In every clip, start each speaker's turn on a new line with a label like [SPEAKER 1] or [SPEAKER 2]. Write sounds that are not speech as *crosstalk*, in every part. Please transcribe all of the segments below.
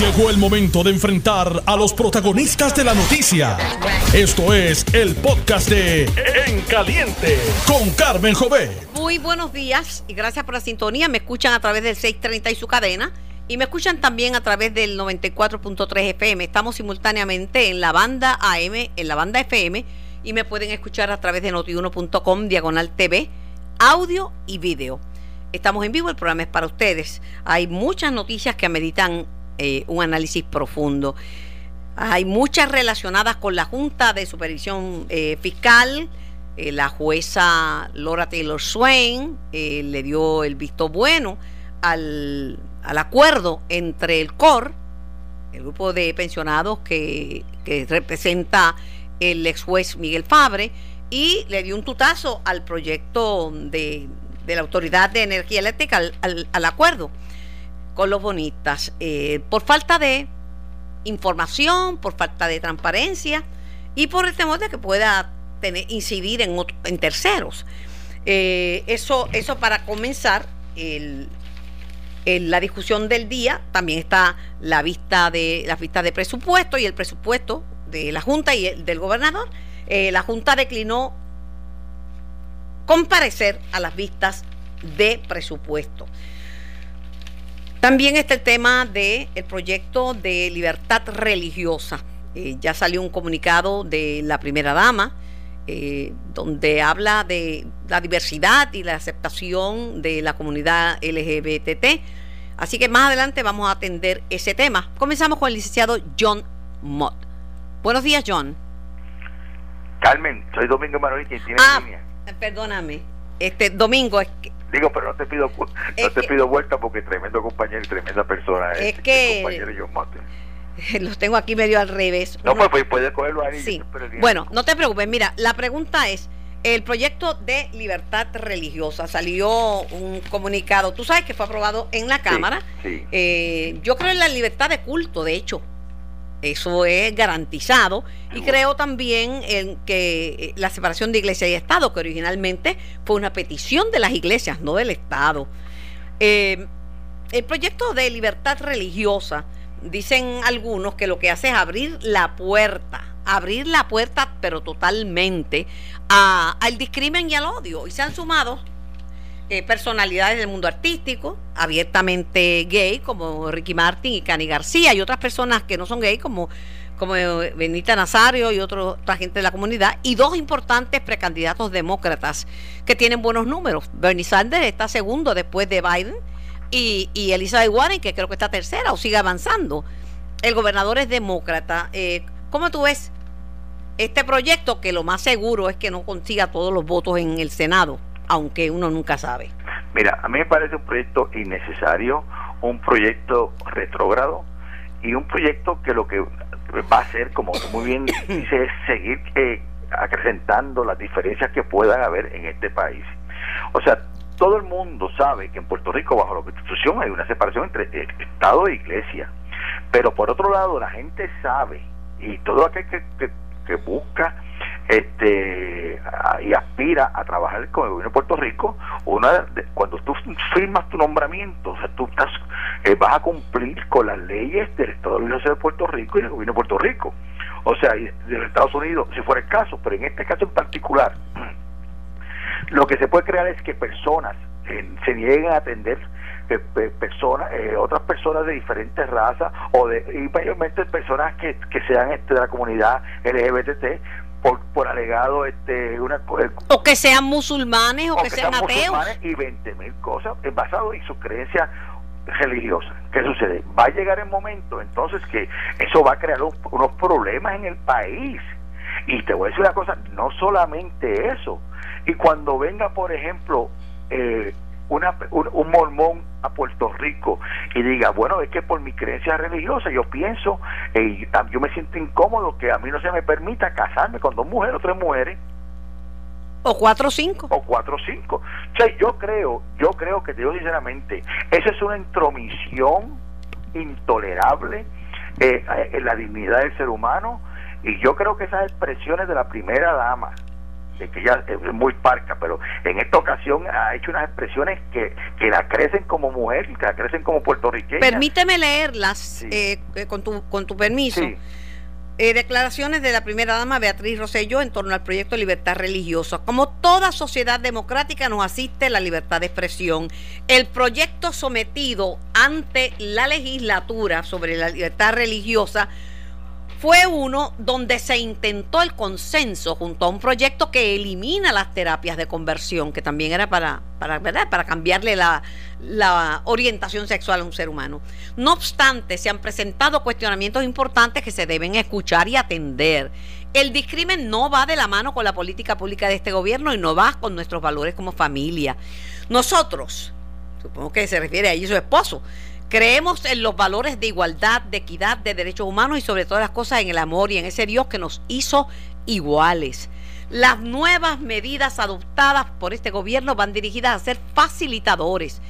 [SPEAKER 1] Llegó el momento de enfrentar a los protagonistas de la noticia. Esto es el podcast de En Caliente con Carmen Jové.
[SPEAKER 2] Muy buenos días y gracias por la sintonía. Me escuchan a través del 630 y su cadena y me escuchan también a través del 94.3 FM. Estamos simultáneamente en la banda AM, en la banda FM y me pueden escuchar a través de notiuno.com diagonal TV, audio y video. Estamos en vivo, el programa es para ustedes. Hay muchas noticias que ameritan eh, un análisis profundo. Hay muchas relacionadas con la Junta de Supervisión eh, Fiscal. Eh, la jueza Laura Taylor Swain le dio el visto bueno al, al, acuerdo entre el COR, el grupo de pensionados que, que representa el ex juez Miguel Fabre, y le dio un tutazo al proyecto de, de la Autoridad de Energía Eléctrica, al, al acuerdo con los bonistas, eh, por falta de información, por falta de transparencia y por el temor de que pueda tener, incidir en, en terceros. Eh, eso, eso para comenzar el, la discusión del día, también está la vista de la vista de presupuesto y el presupuesto de la Junta y el, del gobernador. Eh, la Junta declinó comparecer a las vistas de presupuesto. También está el tema del el proyecto de libertad religiosa. Eh, ya salió un comunicado de la primera dama eh, donde habla de la diversidad y la aceptación de la comunidad LGBT. Así que más adelante vamos a atender ese tema. Comenzamos con el licenciado John Mott. Buenos días, John.
[SPEAKER 3] Carmen, soy Domingo Manuel quien tiene
[SPEAKER 2] ah,
[SPEAKER 3] línea.
[SPEAKER 2] Perdóname. Este Domingo es que
[SPEAKER 3] Digo, pero no te pido no te que, pido vuelta porque tremendo compañero y tremenda persona
[SPEAKER 2] es, es que
[SPEAKER 3] compañero John Mate. *laughs*
[SPEAKER 2] Los tengo aquí medio al revés.
[SPEAKER 3] No, Uno, pues puedes cogerlo ahí.
[SPEAKER 2] Sí. Bueno, no te preocupes. Mira, la pregunta es, el proyecto de libertad religiosa salió un comunicado, tú sabes que fue aprobado en la Cámara.
[SPEAKER 3] Sí, sí.
[SPEAKER 2] Eh, yo creo en la libertad de culto, de hecho. Eso es garantizado. Y creo también en que la separación de iglesia y Estado, que originalmente fue una petición de las iglesias, no del Estado. Eh, el proyecto de libertad religiosa, dicen algunos que lo que hace es abrir la puerta, abrir la puerta, pero totalmente, a, al discrimen y al odio. Y se han sumado eh, personalidades del mundo artístico, abiertamente gay, como Ricky Martin y Cani García, y otras personas que no son gay, como, como Benita Nazario y otro, otra gente de la comunidad, y dos importantes precandidatos demócratas que tienen buenos números. Bernie Sanders está segundo después de Biden, y, Elizabeth Warren, que creo que está tercera o sigue avanzando. El gobernador es demócrata. Eh, ¿Cómo tú ves este proyecto que lo más seguro es que no consiga todos los votos en el Senado? Aunque uno nunca sabe.
[SPEAKER 3] Mira, a mí me parece un proyecto innecesario, un proyecto retrógrado y un proyecto que lo que va a hacer, como muy bien *coughs* dice, es seguir eh, acrecentando las diferencias que puedan haber en este país. O sea, todo el mundo sabe que en Puerto Rico, bajo la Constitución, hay una separación entre Estado e Iglesia. Pero por otro lado, la gente sabe, y todo aquel que, que, que busca este y aspira a trabajar con el gobierno de Puerto Rico, una de, cuando tú firmas tu nombramiento, o sea, tú estás, eh, vas a cumplir con las leyes del Estado de la de Puerto Rico y del gobierno de Puerto Rico. O sea, y de los Estados Unidos, si fuera el caso, pero en este caso en particular, *clears throat* lo que se puede crear es que personas eh, se nieguen a atender personas, eh, otras personas de diferentes razas o de y mayormente personas que, que sean este, de la comunidad LGBT por, por alegado este una
[SPEAKER 2] o que sean musulmanes o,
[SPEAKER 3] o
[SPEAKER 2] que, que, sean, sean ateos.
[SPEAKER 3] y 20 mil cosas basado en sus creencias religiosas ¿qué sucede? va a llegar el momento entonces que eso va a crear un, unos problemas en el país. Y te voy a decir una cosa no solamente eso. Y cuando venga por ejemplo eh, una, un, un, mormón a Puerto Rico y diga, bueno, es que por mi creencia religiosa yo pienso, eh, yo me siento incómodo que a mí no se me permita casarme con dos mujeres o tres mujeres.
[SPEAKER 2] O cuatro o cinco.
[SPEAKER 3] O cuatro o cinco. O sea, yo creo, yo creo que te digo sinceramente, esa es una intromisión intolerable eh, en la dignidad del ser humano y yo creo que esas expresiones de la primera dama que ella es muy parca, pero en esta ocasión ha hecho unas expresiones que, que la crecen como mujer, que la crecen como puertorriqueña.
[SPEAKER 2] Permíteme leerlas eh, eh, con, tu, con tu permiso. Eh, declaraciones de la primera dama Beatriz Rosselló en torno al proyecto libertad religiosa. Como toda sociedad democrática nos asiste la libertad de expresión. El proyecto sometido ante la legislatura sobre la libertad religiosa fue uno donde se intentó el consenso junto a un proyecto que elimina las terapias de conversión, que también era para, para, cambiarle la, la orientación sexual a un ser humano. No obstante, se han presentado cuestionamientos importantes que se deben escuchar y atender. El discrimen no va de la mano con la política pública de este gobierno y no va con nuestros valores como familia. Nosotros, supongo que se refiere a ella y su esposo, Creemos en los valores de igualdad, de equidad, de derechos humanos y sobre todas las cosas en el amor y en ese Dios que nos hizo iguales. Las nuevas medidas adoptadas por este gobierno van dirigidas a ser facilitadores.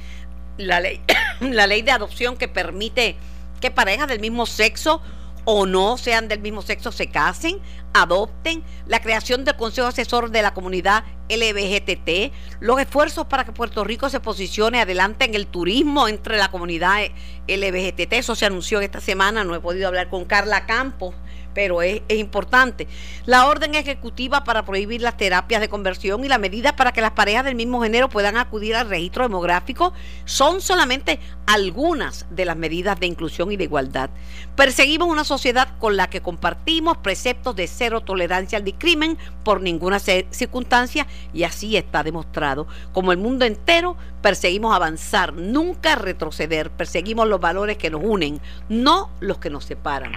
[SPEAKER 2] La ley, *coughs* la ley de adopción que permite que parejas del mismo sexo o no sean del mismo sexo se casen, adopten, la creación del Consejo Asesor de la Comunidad LBGTT, los esfuerzos para que Puerto Rico se posicione adelante en el turismo entre la comunidad LBGTT, eso se anunció esta semana, no he podido hablar con Carla Campos pero es, importante. La orden ejecutiva para prohibir las terapias de conversión y las medidas para que las parejas del mismo género puedan acudir al registro demográfico son solamente algunas de las medidas de inclusión y de igualdad. Perseguimos una sociedad con la que compartimos preceptos de cero tolerancia al discrimen por ninguna circunstancia y así está demostrado. Como el mundo entero, perseguimos avanzar, nunca retroceder, perseguimos los valores que nos unen, no los que nos separan.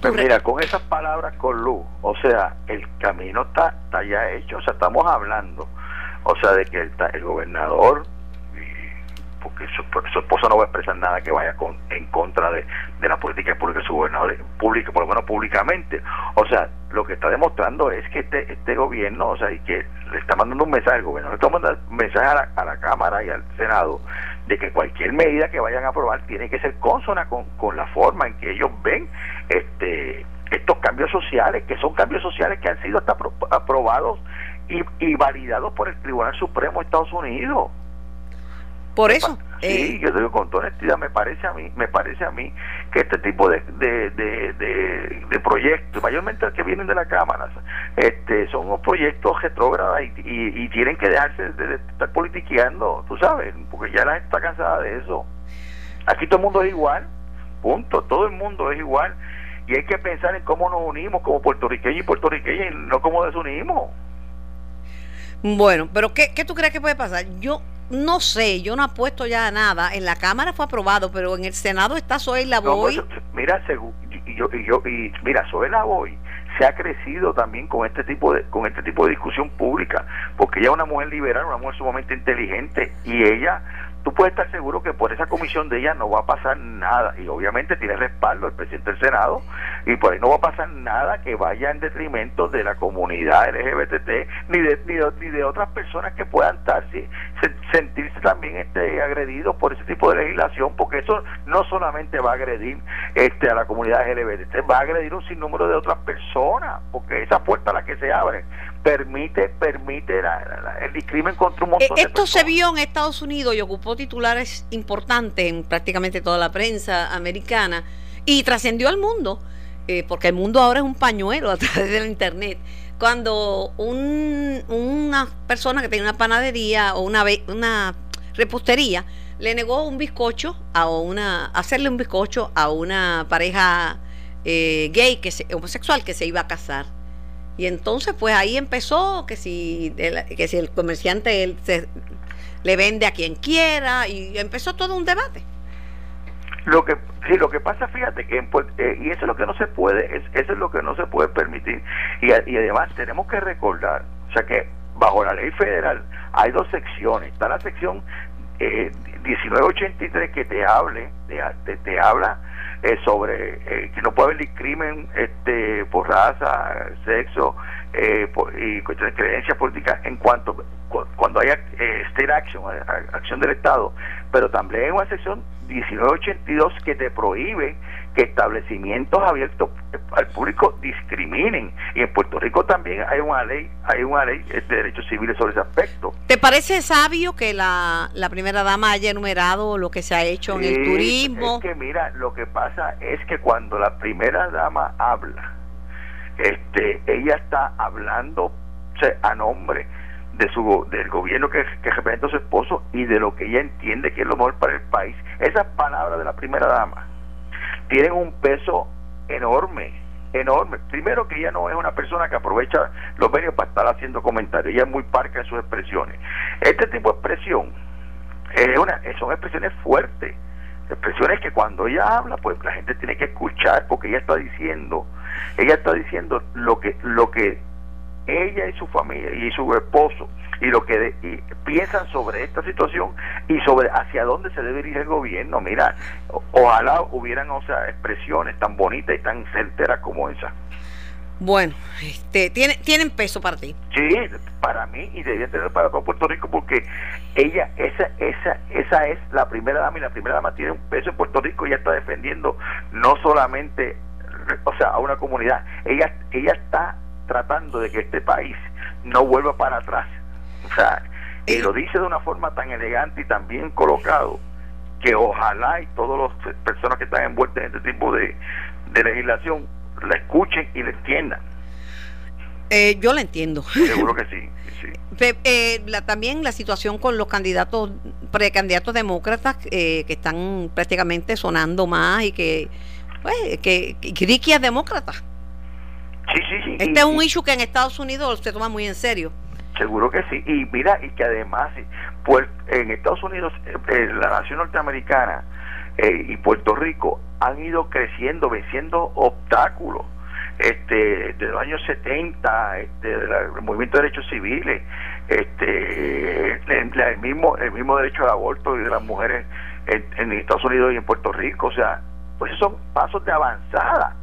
[SPEAKER 3] Pues mira, con esas palabras con luz, o sea, el camino está, está ya hecho, o sea, estamos hablando, o sea, de que el, el gobernador, porque su, esposa no va a expresar nada que vaya con, en contra de, la política pública de su gobernador, pública, por lo menos públicamente. O sea, lo que está demostrando es que este, este gobierno, o sea, y que le está mandando un mensaje al gobierno, le está mandando un mensaje a la, a la Cámara y al Senado de que cualquier medida que vayan a aprobar tiene que ser consona con, con la forma en que ellos ven este estos cambios sociales, que son cambios sociales que han sido hasta aprobados y, y validados por el Tribunal Supremo de Estados Unidos.
[SPEAKER 2] Por eso.
[SPEAKER 3] Sí, eh, yo digo con toda honestidad, me parece a mí, me parece a mí que este tipo de, de, de, proyectos, mayormente los que vienen de la Cámara, este, son unos proyectos retrógrados y, y, tienen que dejarse de, estar politiqueando, tú sabes, porque ya la gente está cansada de eso. Aquí todo el mundo es igual, punto, todo el mundo es igual. Y hay que pensar en cómo nos unimos como puertorriqueños y puertorriqueñas y no cómo desunimos.
[SPEAKER 2] Bueno, pero ¿qué, ¿qué tú crees que puede pasar? Yo no sé, yo no apuesto ya a nada. En la Cámara fue aprobado, pero en el Senado está Zoe Lavoy.
[SPEAKER 3] No, pues, mira, y yo, y yo, y mira, Zoe Lavoy se ha crecido también con este tipo de con este tipo de discusión pública, porque ella es una mujer liberal, una mujer sumamente inteligente y ella tú puedes estar seguro que por esa comisión de ella no va a pasar nada y obviamente tiene respaldo el presidente del Senado y por ahí no va a pasar nada que vaya en detrimento de la comunidad LGBT ni de, ni de, otras personas que puedan estar, sentirse también este agredidos por ese tipo de legislación porque eso no solamente va a agredir este a la comunidad LGBT va a agredir un sinnúmero de otras personas porque esa puerta a la que se abre permite permite el discrimen contra un montón
[SPEAKER 2] Esto se vio en Estados Unidos y ocupó titulares importantes en prácticamente toda la prensa americana y trascendió al mundo, eh, porque el mundo ahora es un pañuelo a través de la internet. Cuando un, una persona que tenía una panadería o una, una repostería le negó un bizcocho a una hacerle un bizcocho a una pareja eh, gay que homosexual que se iba a casar y entonces, pues ahí empezó que si, que si el comerciante él se, le vende a quien quiera y empezó todo un debate.
[SPEAKER 3] Lo que sí, lo que pasa, fíjate que eh, y eso es lo que no se puede, es, eso es lo que no se puede permitir. Y, y además tenemos que recordar, o sea que bajo la ley federal hay dos secciones, está la sección eh, 1983 que te hable, te, te habla eh, sobre eh, que no puede haber crimen este, por raza, sexo, eh, y cuestiones de creencias políticas en cuanto cuando haya eh, state action, acción del Estado, pero también hay una sección 1982 que te prohíbe que establecimientos abiertos al público discriminen. Y en Puerto Rico también hay una ley hay una ley de derechos civiles sobre ese aspecto.
[SPEAKER 2] ¿te parece sabio que la, la primera dama haya enumerado lo que se ha hecho en el turismo?
[SPEAKER 3] es que mira lo que pasa es que cuando la primera dama habla este ella está hablando a nombre de su del gobierno que, representa a su esposo y de lo que ella entiende que es lo mejor para el país esas palabras de la primera dama tienen un peso enorme, enorme. Primero que ella no es una persona que aprovecha los medios para estar haciendo comentarios, ella es muy parca en sus expresiones. Este tipo de expresión es una, son expresiones fuertes, expresiones que cuando ella habla, pues la gente tiene que escuchar, porque ella está diciendo, ella está diciendo lo que, lo que ella y su familia y su esposo y lo que piensan sobre esta situación y sobre hacia dónde se debe dirigir el gobierno. Mira, ojalá hubieran o sea, expresiones tan bonitas y tan certeras como esa.
[SPEAKER 2] Bueno, este, ¿tiene, ¿tienen peso para ti?
[SPEAKER 3] Sí, para mí y debería tener para todo Puerto Rico porque ella, esa, esa, esa es la primera dama y la primera dama tiene un peso en Puerto Rico y ella está defendiendo no solamente, o sea, a una comunidad, ella, ella está tratando de que este país no vuelva para atrás o sea, y lo dice de una forma tan elegante y tan bien colocado que ojalá y todas las personas que están envueltas en este tipo de, legislación la escuchen y la entiendan.
[SPEAKER 2] Eh, yo la entiendo.
[SPEAKER 3] Seguro que sí. *laughs*
[SPEAKER 2] Eh, también la situación con los candidatos, precandidatos demócratas eh, que están prácticamente sonando más y que, pues, que, que, es demócrata.
[SPEAKER 3] Sí, sí, sí.
[SPEAKER 2] Este es un issue que en Estados Unidos se toma muy en serio.
[SPEAKER 3] Seguro que sí. Y mira, y que además, pues en Estados Unidos, eh, la nación norteamericana eh, y Puerto Rico han ido creciendo, venciendo obstáculos. Este, de los años 70, este, del movimiento de derechos civiles, este, el, mismo, el mismo derecho al aborto y de las mujeres en, en Estados Unidos y en Puerto Rico, o sea, pues son pasos de avanzada.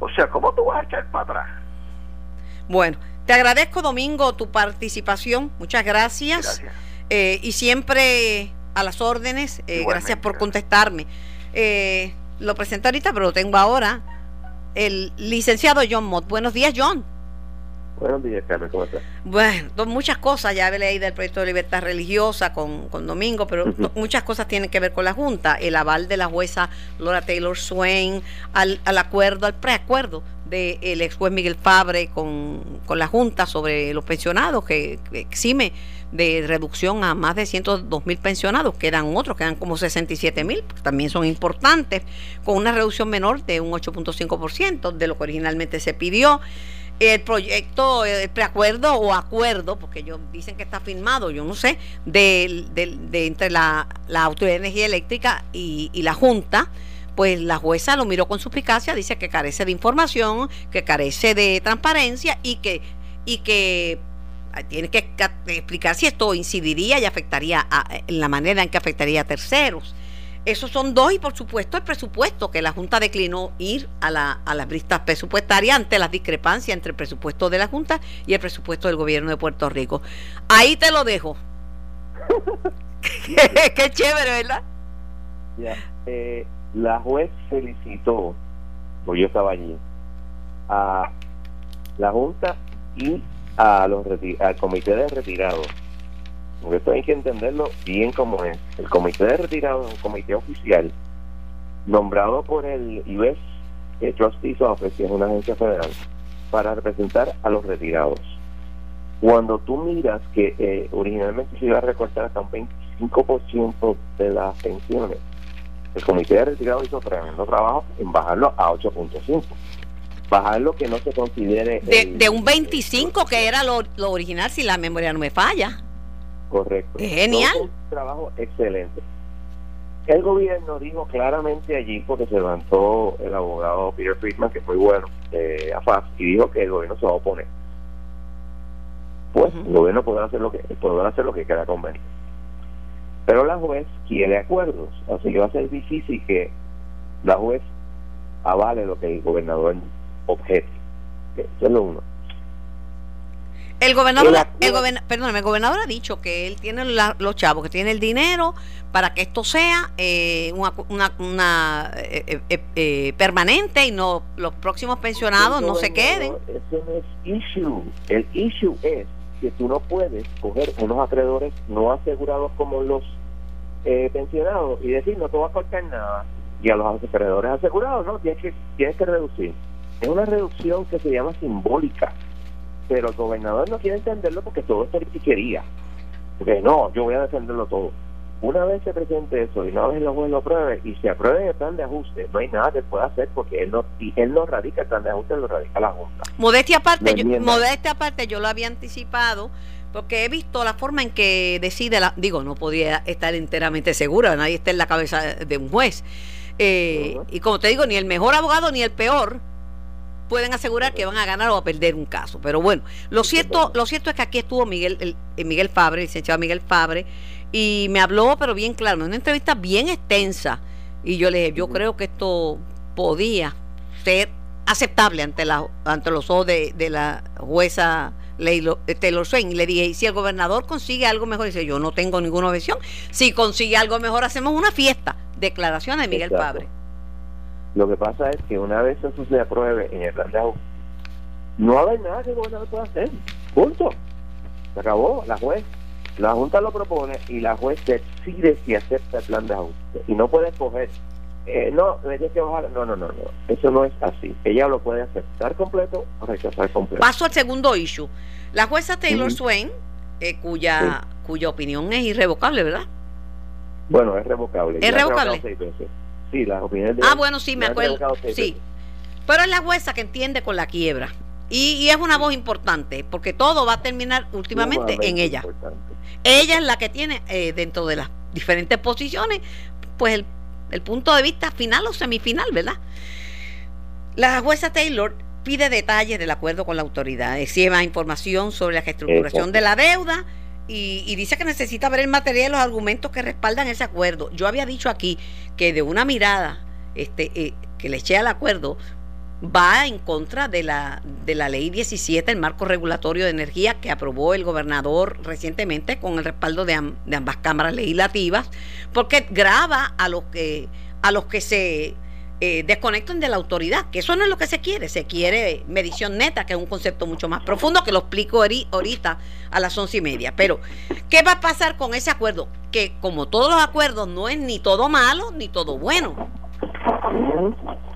[SPEAKER 3] O sea, ¿cómo tú vas a echar para atrás?
[SPEAKER 2] Bueno, te agradezco, Domingo, tu participación. Muchas gracias. Eh, y siempre a las órdenes. Eh, gracias por contestarme. Eh, lo presento ahorita, pero lo tengo ahora. El licenciado John Mott. Buenos días, John.
[SPEAKER 4] Buenos días, Carmen, ¿cómo estás?
[SPEAKER 2] Bueno, muchas cosas, ya leído del proyecto de libertad religiosa con, con Domingo, pero muchas cosas tienen que ver con la Junta, el aval de la jueza Laura Taylor Swain, al, al acuerdo, al preacuerdo del ex juez Miguel Fabre con, la Junta sobre los pensionados, que, exime de reducción a más de 102 mil pensionados, que eran otros, que eran como 67 mil, también son importantes, con una reducción menor de un 8.5% de lo que originalmente se pidió. El proyecto, el preacuerdo o acuerdo, porque ellos dicen que está firmado, yo no sé, de, entre la, Autoridad de Energía Eléctrica y, y la Junta, pues la jueza lo miró con suspicacia, dice que carece de información, que carece de transparencia y que, y que ah, tiene que explicar si esto incidiría y afectaría en la manera en que afectaría a terceros. Esos son dos y por supuesto el presupuesto que la Junta declinó ir a, la, a las vistas presupuestarias ante las discrepancias entre el presupuesto de la Junta y el presupuesto del gobierno de Puerto Rico. Ahí te lo dejo. *laughs* qué, chévere, ¿verdad?
[SPEAKER 4] Ya. Eh, la juez felicitó, porque yo estaba allí, a la Junta y a los al Comité de Retirados. Porque esto hay que entenderlo bien como es. El Comité de Retirados es un comité oficial nombrado por el US Trustees Office, que es una agencia federal, para representar a los retirados. Cuando tú miras que eh, originalmente se iba a recortar hasta un 25% de las pensiones, el comité de retirado hizo tremendo trabajo en bajarlo a 8.5. Bajarlo que no se considere...
[SPEAKER 2] De, un 25 que era lo, original, si la memoria no me falla.
[SPEAKER 4] Correcto.
[SPEAKER 2] genial.
[SPEAKER 4] Un trabajo excelente. El gobierno dijo claramente allí, porque se levantó el abogado Peter Friedman, que fue bueno, de AFAS, y dijo que el gobierno se va a oponer. Pues el gobierno podrá hacer lo que podrá hacer lo que quiera conveniente. Pero la juez quiere acuerdos, así que va a ser difícil que la juez avale lo que el gobernador objete. Eso es lo uno.
[SPEAKER 2] El gobernador, el, el gobernador ha dicho que él tiene los chavos, que tiene el dinero para que esto sea eh, una, una, eh, eh, permanente y no los próximos pensionados no se queden.
[SPEAKER 4] Eso no es issue. El issue es que tú no puedes coger unos acreedores no asegurados como los pensionados y decir no te va a cortar nada y a los acreedores asegurados no tienes que tienes que reducir es una reducción que se llama simbólica pero el gobernador no quiere entenderlo porque todo es politiquería. Porque no, yo voy a defenderlo todo. Una vez se presente eso y una vez el juez lo apruebe y se apruebe el plan de ajuste, no hay nada que pueda hacer porque él no él no radica el plan de ajuste, lo radica la Junta.
[SPEAKER 2] Modestia aparte, yo, modestia aparte, yo lo había anticipado porque he visto la forma en que decide, la, digo, no podía estar enteramente segura, nadie está en la cabeza de un juez. Eh, y como te digo, ni el mejor abogado ni el peor pueden asegurar que van a ganar o a perder un caso. Pero bueno, lo cierto, lo cierto es que aquí estuvo Miguel, el, eh, Miguel Fabre, el licenciado Miguel Fabre, y me habló, pero bien claro, una entrevista bien extensa. Y yo le dije, yo creo que esto podía ser aceptable ante la ante los ojos de, la jueza eh, Taylor Swain. Y le dije, y si el gobernador consigue algo mejor, dice, yo no tengo ninguna objeción. Si consigue algo mejor, hacemos una fiesta. Declaración de Miguel Fabre.
[SPEAKER 4] Lo que pasa es que una vez eso se apruebe en el plan de ajuste, no va a haber nada que el gobernador pueda hacer. Punto. Se acabó. La juez, la Junta lo propone y la juez decide si acepta el plan de ajuste. Y no puede escoger. Eh, no, que bajar. No, no, no, no. Eso no es así. Ella lo puede aceptar completo o rechazar completo.
[SPEAKER 2] Paso al segundo issue. La jueza Taylor Swain, eh, cuya, cuya opinión es irrevocable, ¿verdad?
[SPEAKER 4] Bueno, es revocable.
[SPEAKER 2] Es revocable.
[SPEAKER 4] Sí, las opiniones de
[SPEAKER 2] Ah, bueno, sí, me acuerdo. Sí. Pero es la jueza que entiende con la quiebra. Y, es una voz importante, porque todo va a terminar últimamente en ella. Ella es la que tiene eh, dentro de las diferentes posiciones, pues el, el punto de vista final o semifinal, ¿verdad? La jueza Taylor pide detalles del acuerdo con la autoridad, más información sobre la reestructuración de la deuda y, dice que necesita ver el material y los argumentos que respaldan ese acuerdo. Yo había dicho aquí que de una mirada este, eh, que le eché al acuerdo va en contra de la, de la ley 17, el marco regulatorio de energía que aprobó el gobernador recientemente con el respaldo de, de ambas cámaras legislativas, porque graba a los que, a los que se eh, desconecten de la autoridad, que eso no es lo que se quiere, se quiere medición neta, que es un concepto mucho más profundo, que lo explico ahorita a las once y media. Pero, ¿qué va a pasar con ese acuerdo? Que como todos los acuerdos no es ni todo malo ni todo bueno.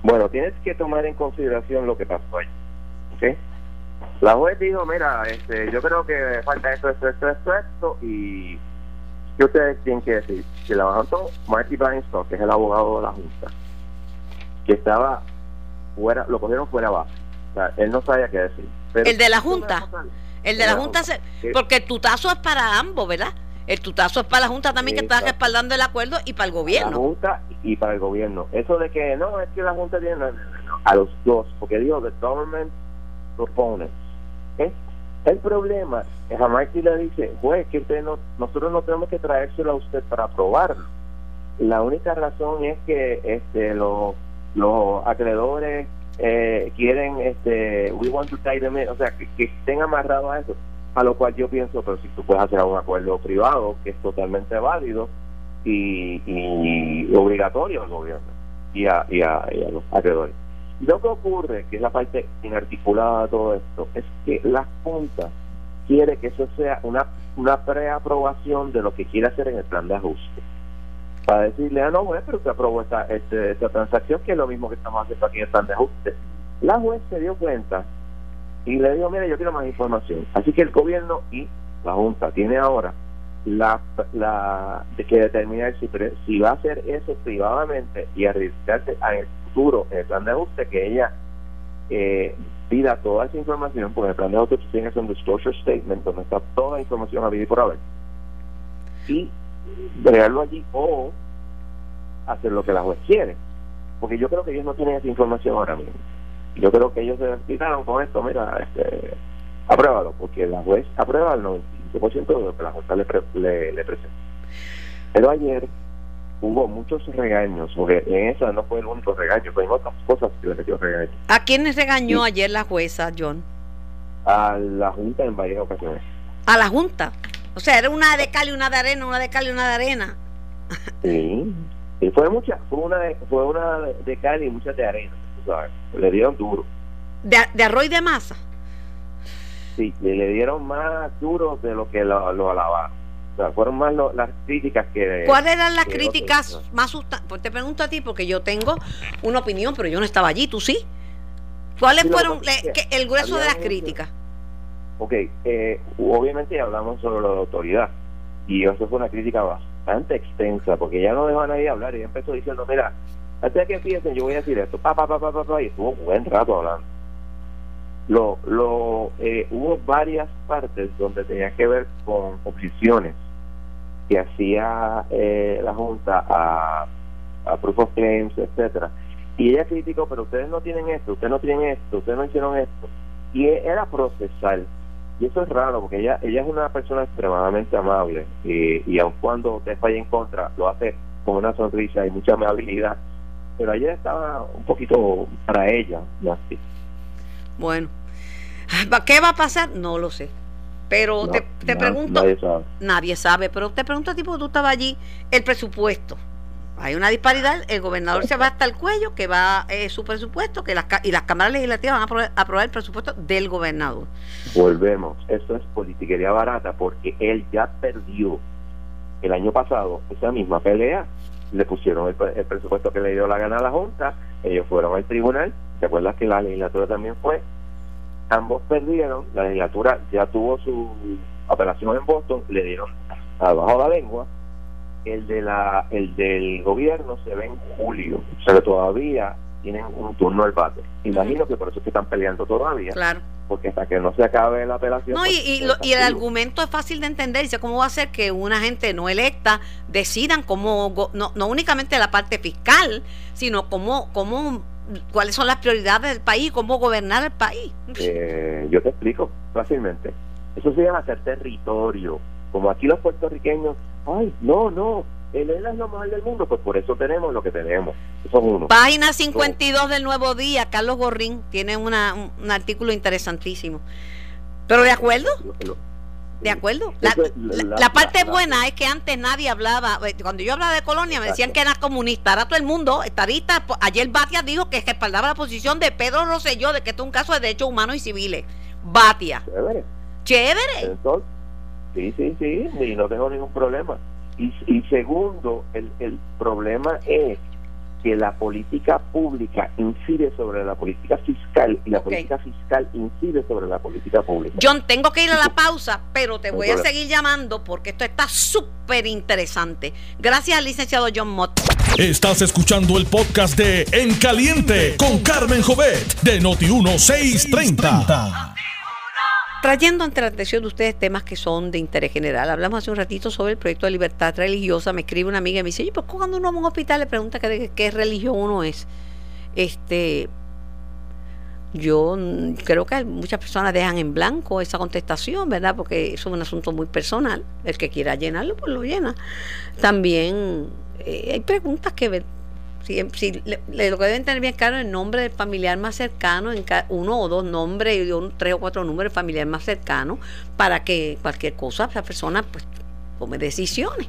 [SPEAKER 4] Bueno, tienes que tomar en consideración lo que pasó ahí. La juez dijo, mira, este, yo creo que falta esto, esto, esto, esto, esto, y ¿qué ustedes tienen que decir? Si la bajó Marty Blainstock, que es el abogado de la Junta, que estaba fuera, lo cogieron fuera abajo. O sea, él no sabía qué decir.
[SPEAKER 2] el de la Junta. El de la, Junta, porque el tutazo es para ambos, ¿verdad? El tutazo es para la Junta también que está respaldando el acuerdo y para el gobierno.
[SPEAKER 4] La Junta y para el gobierno. Eso de que no, es que la Junta tiene. a los dos, porque dijo the government proponents. ¿eh? El problema es a Mikey le dice, juez, que usted no, nosotros no tenemos que traérselo a usted para aprobarlo. La única razón es que este los los acreedores eh, quieren, este, we want to tie them o sea, que, estén amarrados a eso. A lo cual yo pienso, pero si tú puedes hacer un acuerdo privado que es totalmente válido y, y obligatorio al gobierno y a, y, a, los acreedores. Lo que ocurre, que es la parte inarticulada de todo esto, es que la Junta quiere que eso sea una, una preaprobación de lo que quiere hacer en el plan de ajuste para decirle, ah, no, juez, pero usted aprobó esta, este, esta transacción, que es lo mismo que estamos haciendo aquí en el plan de ajuste. La juez se dio cuenta y le dijo, mire, yo quiero más información. Así que el gobierno y la Junta tiene ahora la, la que determinar si, va a hacer eso privadamente y arriesgarse en el futuro en el plan de ajuste que ella eh, pida toda esa información, porque el plan de ajuste tiene un disclosure statement donde está toda la información a vivir por haber. Y bregarlo allí o hacer lo que la juez quiere. Porque yo creo que ellos no tienen esa información ahora mismo. Yo creo que ellos se explicaron con esto, mira, este, apruébalo, porque la juez aprueba el 95% de lo que la juez le, le, presenta. Pero ayer hubo muchos regaños, porque en esa no fue el único regaño, pero en otras cosas que le metió regaño.
[SPEAKER 2] ¿A quiénes regañó ayer la jueza, John?
[SPEAKER 4] a la Junta en varias ocasiones.
[SPEAKER 2] A la Junta. O sea, era una de cal y una de arena, una de cal y una de arena.
[SPEAKER 4] Sí. Y fue mucha, fue una de, fue una de cal y muchas de arena, tú sabes. Le dieron duro.
[SPEAKER 2] De, de arroz y de masa.
[SPEAKER 4] Sí, y le dieron más duro de lo que lo, lo alabaron. O sea, fueron más lo- las críticas que...
[SPEAKER 2] ¿Cuáles eran las críticas
[SPEAKER 4] otros.
[SPEAKER 2] más sustanciales? Pues te pregunto a ti porque yo tengo una opinión, pero yo no estaba allí, ¿tú sí? ¿Cuáles
[SPEAKER 4] Sí,
[SPEAKER 2] fueron le-
[SPEAKER 4] que
[SPEAKER 2] el grueso de las críticas?
[SPEAKER 4] Ok, eh, obviamente hablamos sobre de autoridad y eso fue una crítica bastante extensa porque ya no dejó a nadie hablar y empezó diciendo, mira, antes de que empiecen yo voy a decir esto, pa, pa, pa, pa, pa, y estuvo un buen rato hablando. Lo, lo, eh, hubo varias partes donde tenía que ver con oposiciones que hacía eh, la Junta a, a Proof of Claims, etcétera y ella criticó, pero ustedes no tienen esto, ustedes no tienen esto, ustedes no hicieron esto y era procesal y eso es raro porque ella ella es una persona extremadamente amable y, y aun cuando te falle en contra lo hace con una sonrisa y mucha amabilidad pero ayer estaba un poquito para ella ¿no? así.
[SPEAKER 2] Bueno, ¿qué va a pasar? No lo sé. Pero
[SPEAKER 4] No,
[SPEAKER 2] te, te pregunto,
[SPEAKER 4] nadie sabe.
[SPEAKER 2] nadie sabe, pero te pregunto a ti porque tú estabas allí, el presupuesto. Hay una disparidad, el gobernador se va hasta el cuello, que va eh, su presupuesto, que las, y las cámaras legislativas van a aprobar, el presupuesto del gobernador.
[SPEAKER 4] volvemos eso es politiquería barata porque él ya perdió el año pasado esa misma pelea le pusieron el presupuesto que le dio la gana a la Junta ellos fueron al tribunal ¿te acuerdas que la legislatura también fue? ambos perdieron la legislatura ya tuvo su apelación en Boston le dieron abajo la lengua el de la el del gobierno se ve en julio o sea que todavía tienen un turno al bate imagino que por eso es que están peleando todavía
[SPEAKER 2] Claro.
[SPEAKER 4] porque hasta que no se acabe la apelación
[SPEAKER 2] No, y,
[SPEAKER 4] pues,
[SPEAKER 2] y, lo- y el argumento es fácil de entender. Dice, ¿cómo va a ser que una gente no electa decidan cómo, no, no únicamente la parte fiscal, sino cómo, cómo, cuáles son las prioridades del país, cómo gobernar el país?
[SPEAKER 4] Eh, yo te explico fácilmente eso se llama hacer territorio como aquí los puertorriqueños ay no no. El ELA es lo mejor del mundo pues por eso tenemos lo que tenemos. Eso es uno.
[SPEAKER 2] Página 52 del Nuevo Día, Carlos Gorrín, tiene una, un, un artículo interesantísimo. Pero de acuerdo, de acuerdo. La, la-
[SPEAKER 4] la-
[SPEAKER 2] la parte buena es que antes nadie hablaba, eh, cuando yo hablaba de colonia me decían que era comunista, ahora todo el mundo, estadista, ayer Batia dijo que respaldaba la posición de Pedro Rosselló de que esto es un caso de derechos humanos y civiles. Batia,
[SPEAKER 4] chévere.
[SPEAKER 2] Chévere.
[SPEAKER 4] entonces sí sí sí y no tengo ningún problema y, y segundo el, el problema es que la política pública incide sobre la política fiscal y la política fiscal incide sobre la política pública
[SPEAKER 2] John, tengo que ir a la pausa, pero te
[SPEAKER 4] No
[SPEAKER 2] voy a seguir llamando porque esto está súper interesante. Gracias licenciado John Mott.
[SPEAKER 1] Estás escuchando el podcast de En Caliente con Carmen Jovet de Noti1630.
[SPEAKER 2] Trayendo ante la atención de ustedes temas que son de interés general. Hablamos hace un ratito sobre el proyecto de libertad religiosa. Me escribe una amiga y me dice, "Oye, pues cuando uno va a un hospital le pregunta qué, religión uno es. Este, yo creo que muchas personas dejan en blanco esa contestación, ¿verdad? Porque es un asunto muy personal. El que quiera llenarlo, pues lo llena. También eh, hay preguntas que lo que deben tener bien claro es el nombre del familiar más cercano, en uno o dos nombres, y tres o cuatro números familiar más cercano, para que cualquier cosa, esa persona pues tome decisiones.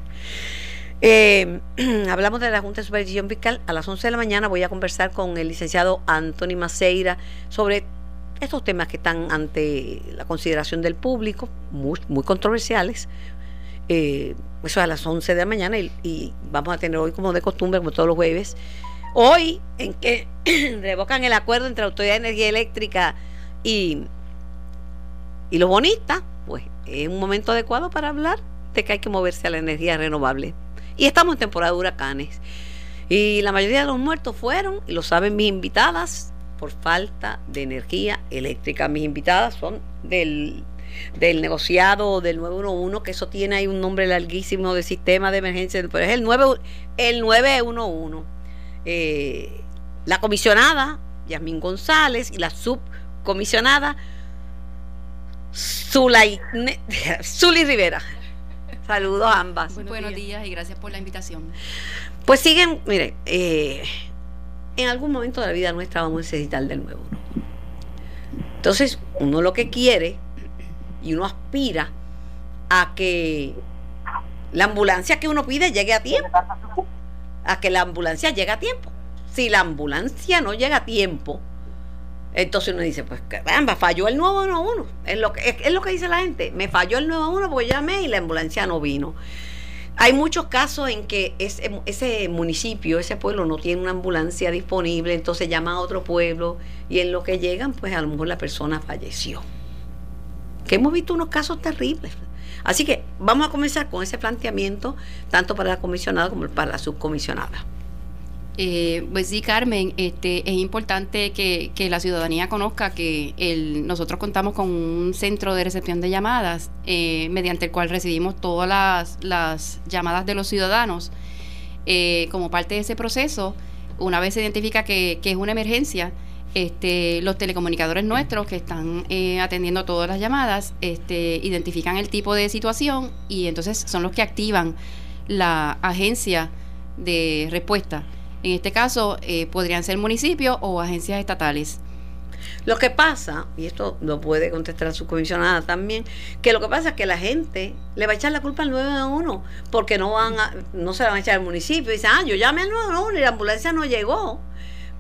[SPEAKER 2] Eh, *clears throat* hablamos de la Junta de Supervisión Fiscal. A las 11 de la mañana voy a conversar con el licenciado Anthony Maceira sobre estos temas que están ante la consideración del público, muy, muy controversiales. Eh, eso es a las 11 de la mañana y, y vamos a tener hoy, como de costumbre, como todos los jueves, hoy en que *clears throat* revocan el acuerdo entre la Autoridad de Energía Eléctrica y, y los bonistas, pues es un momento adecuado para hablar de que hay que moverse a la energía renovable. Y estamos en temporada de huracanes. Y la mayoría de los muertos fueron, y lo saben mis invitadas, por falta de energía eléctrica. Mis invitadas son del, del negociado del 911, que eso tiene ahí un nombre larguísimo de sistema de emergencia, pero es el, 9, el 911. Eh, la comisionada, Yasmín González, y la subcomisionada, Zulay, *laughs* Zuli Rivera. Saludos a ambas.
[SPEAKER 5] Buenos, días. y gracias por la invitación.
[SPEAKER 2] Pues siguen, mire, eh, en algún momento de la vida nuestra vamos a necesitar del nuevo. Entonces, uno lo que quiere y uno aspira a que la ambulancia que uno pide llegue a tiempo. A que la ambulancia llegue a tiempo. Si la ambulancia no llega a tiempo, entonces uno dice, pues caramba, falló el 911. Es lo que, es, lo que dice la gente. Me falló el 911 porque llamé y la ambulancia no vino. Hay muchos casos en que ese, ese municipio, ese pueblo no tiene una ambulancia disponible, entonces llama a otro pueblo y en lo que llegan, pues a lo mejor la persona falleció. Que hemos visto unos casos terribles. Así que vamos a comenzar con ese planteamiento, tanto para la comisionada como para la subcomisionada.
[SPEAKER 5] Eh, pues sí, Carmen, este, es importante que, la ciudadanía conozca que nosotros contamos con un centro de recepción de llamadas eh, mediante el cual recibimos todas las, llamadas de los ciudadanos. Eh, como parte de ese proceso, una vez se identifica que, es una emergencia, este, los telecomunicadores nuestros que están atendiendo todas las llamadas este, identifican el tipo de situación y entonces son los que activan la agencia de respuesta. En este caso, eh, podrían ser municipios o agencias estatales.
[SPEAKER 2] Lo que pasa, y esto lo puede contestar su comisionada también, que lo que pasa es que la gente le va a echar la culpa al 911 porque no van a, no se la van a echar al municipio y dicen, ah, yo llamé al 911 y la ambulancia no llegó.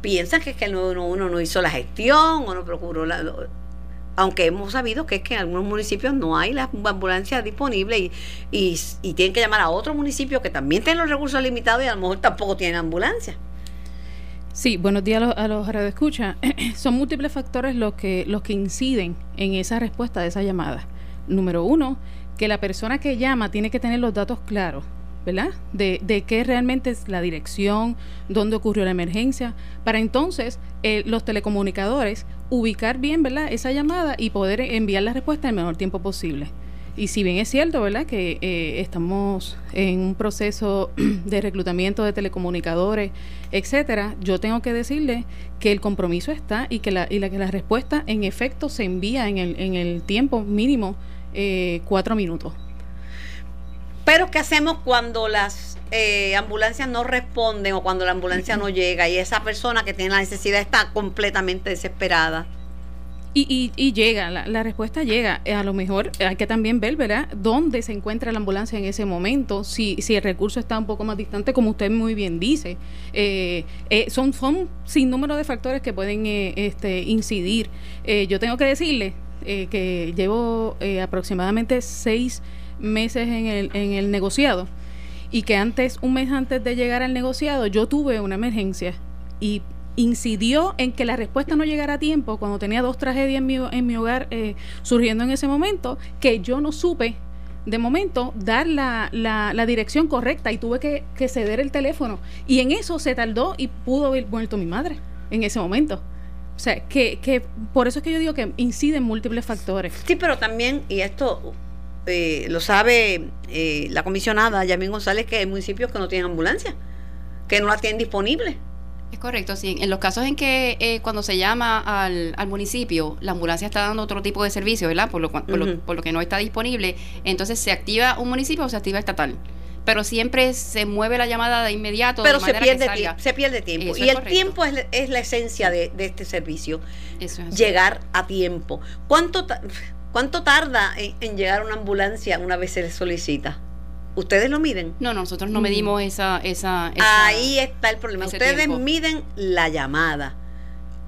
[SPEAKER 2] Piensan que es que el 911 no hizo la gestión o no procuró la, aunque hemos sabido que es que en algunos municipios no hay la ambulancia disponible y, y, tienen que llamar a otro municipio que también tiene los recursos limitados y a lo mejor tampoco tienen ambulancia.
[SPEAKER 6] Sí, buenos días a los, a los radioescuchas. *clears throat* Son múltiples factores los que, los que inciden en esa respuesta de esa llamada. Número uno, que la persona que llama tiene que tener los datos claros ¿verdad? De, de qué realmente es la dirección, dónde ocurrió la emergencia, para entonces eh, los telecomunicadores ubicar bien, ¿verdad? Esa llamada y poder enviar la respuesta en el menor tiempo posible. Y si bien es cierto, ¿verdad? Que eh, estamos en un proceso *clears throat* de reclutamiento de telecomunicadores, etcétera, yo tengo que decirle que el compromiso está y que la, y la, que la respuesta en efecto se envía en el, en el tiempo mínimo eh, cuatro minutos.
[SPEAKER 2] Pero ¿qué hacemos cuando las eh, ambulancias no responden o cuando la ambulancia no llega y esa persona que tiene la necesidad está completamente desesperada?
[SPEAKER 6] Y, y, llega, la, respuesta llega. Eh, a lo mejor hay que también ver, ¿verdad?, dónde se encuentra la ambulancia en ese momento, si, si el recurso está un poco más distante, como usted muy bien dice. Eh, son, son sin número de factores que pueden este, incidir. yo tengo que decirle que llevo aproximadamente seis meses en el, en el negociado y que antes, un mes antes de llegar al negociado, yo tuve una emergencia y incidió en que la respuesta no llegara a tiempo cuando tenía dos tragedias en mi, en mi hogar eh, surgiendo en ese momento, que yo no supe de momento dar la, la, dirección correcta y tuve que, que, ceder el teléfono. Y en eso se tardó y pudo haber vuelto mi madre en ese momento. O sea, que, que por eso es que yo digo que inciden múltiples factores.
[SPEAKER 2] Sí, pero también, y esto eh, lo sabe eh, la comisionada Yamín González, que hay municipios que no tienen ambulancia, que no la tienen disponible.
[SPEAKER 5] Es correcto, sí. En los casos en que eh, cuando se llama al, municipio, la ambulancia está dando otro tipo de servicio, ¿verdad? Por lo, por, lo, que no está disponible, entonces se activa un municipio o se activa estatal. Pero siempre se mueve la llamada de inmediato.
[SPEAKER 2] Pero se, pierde se pierde tiempo. y el tiempo es, es, la esencia de, este servicio. Llegar a tiempo. ¿Cuánto ¿Cuánto tarda en, llegar una ambulancia una vez se le solicita? ¿Ustedes lo miden?
[SPEAKER 5] No, nosotros no medimos esa, esa,
[SPEAKER 2] Ahí está el problema. Ustedes miden la llamada.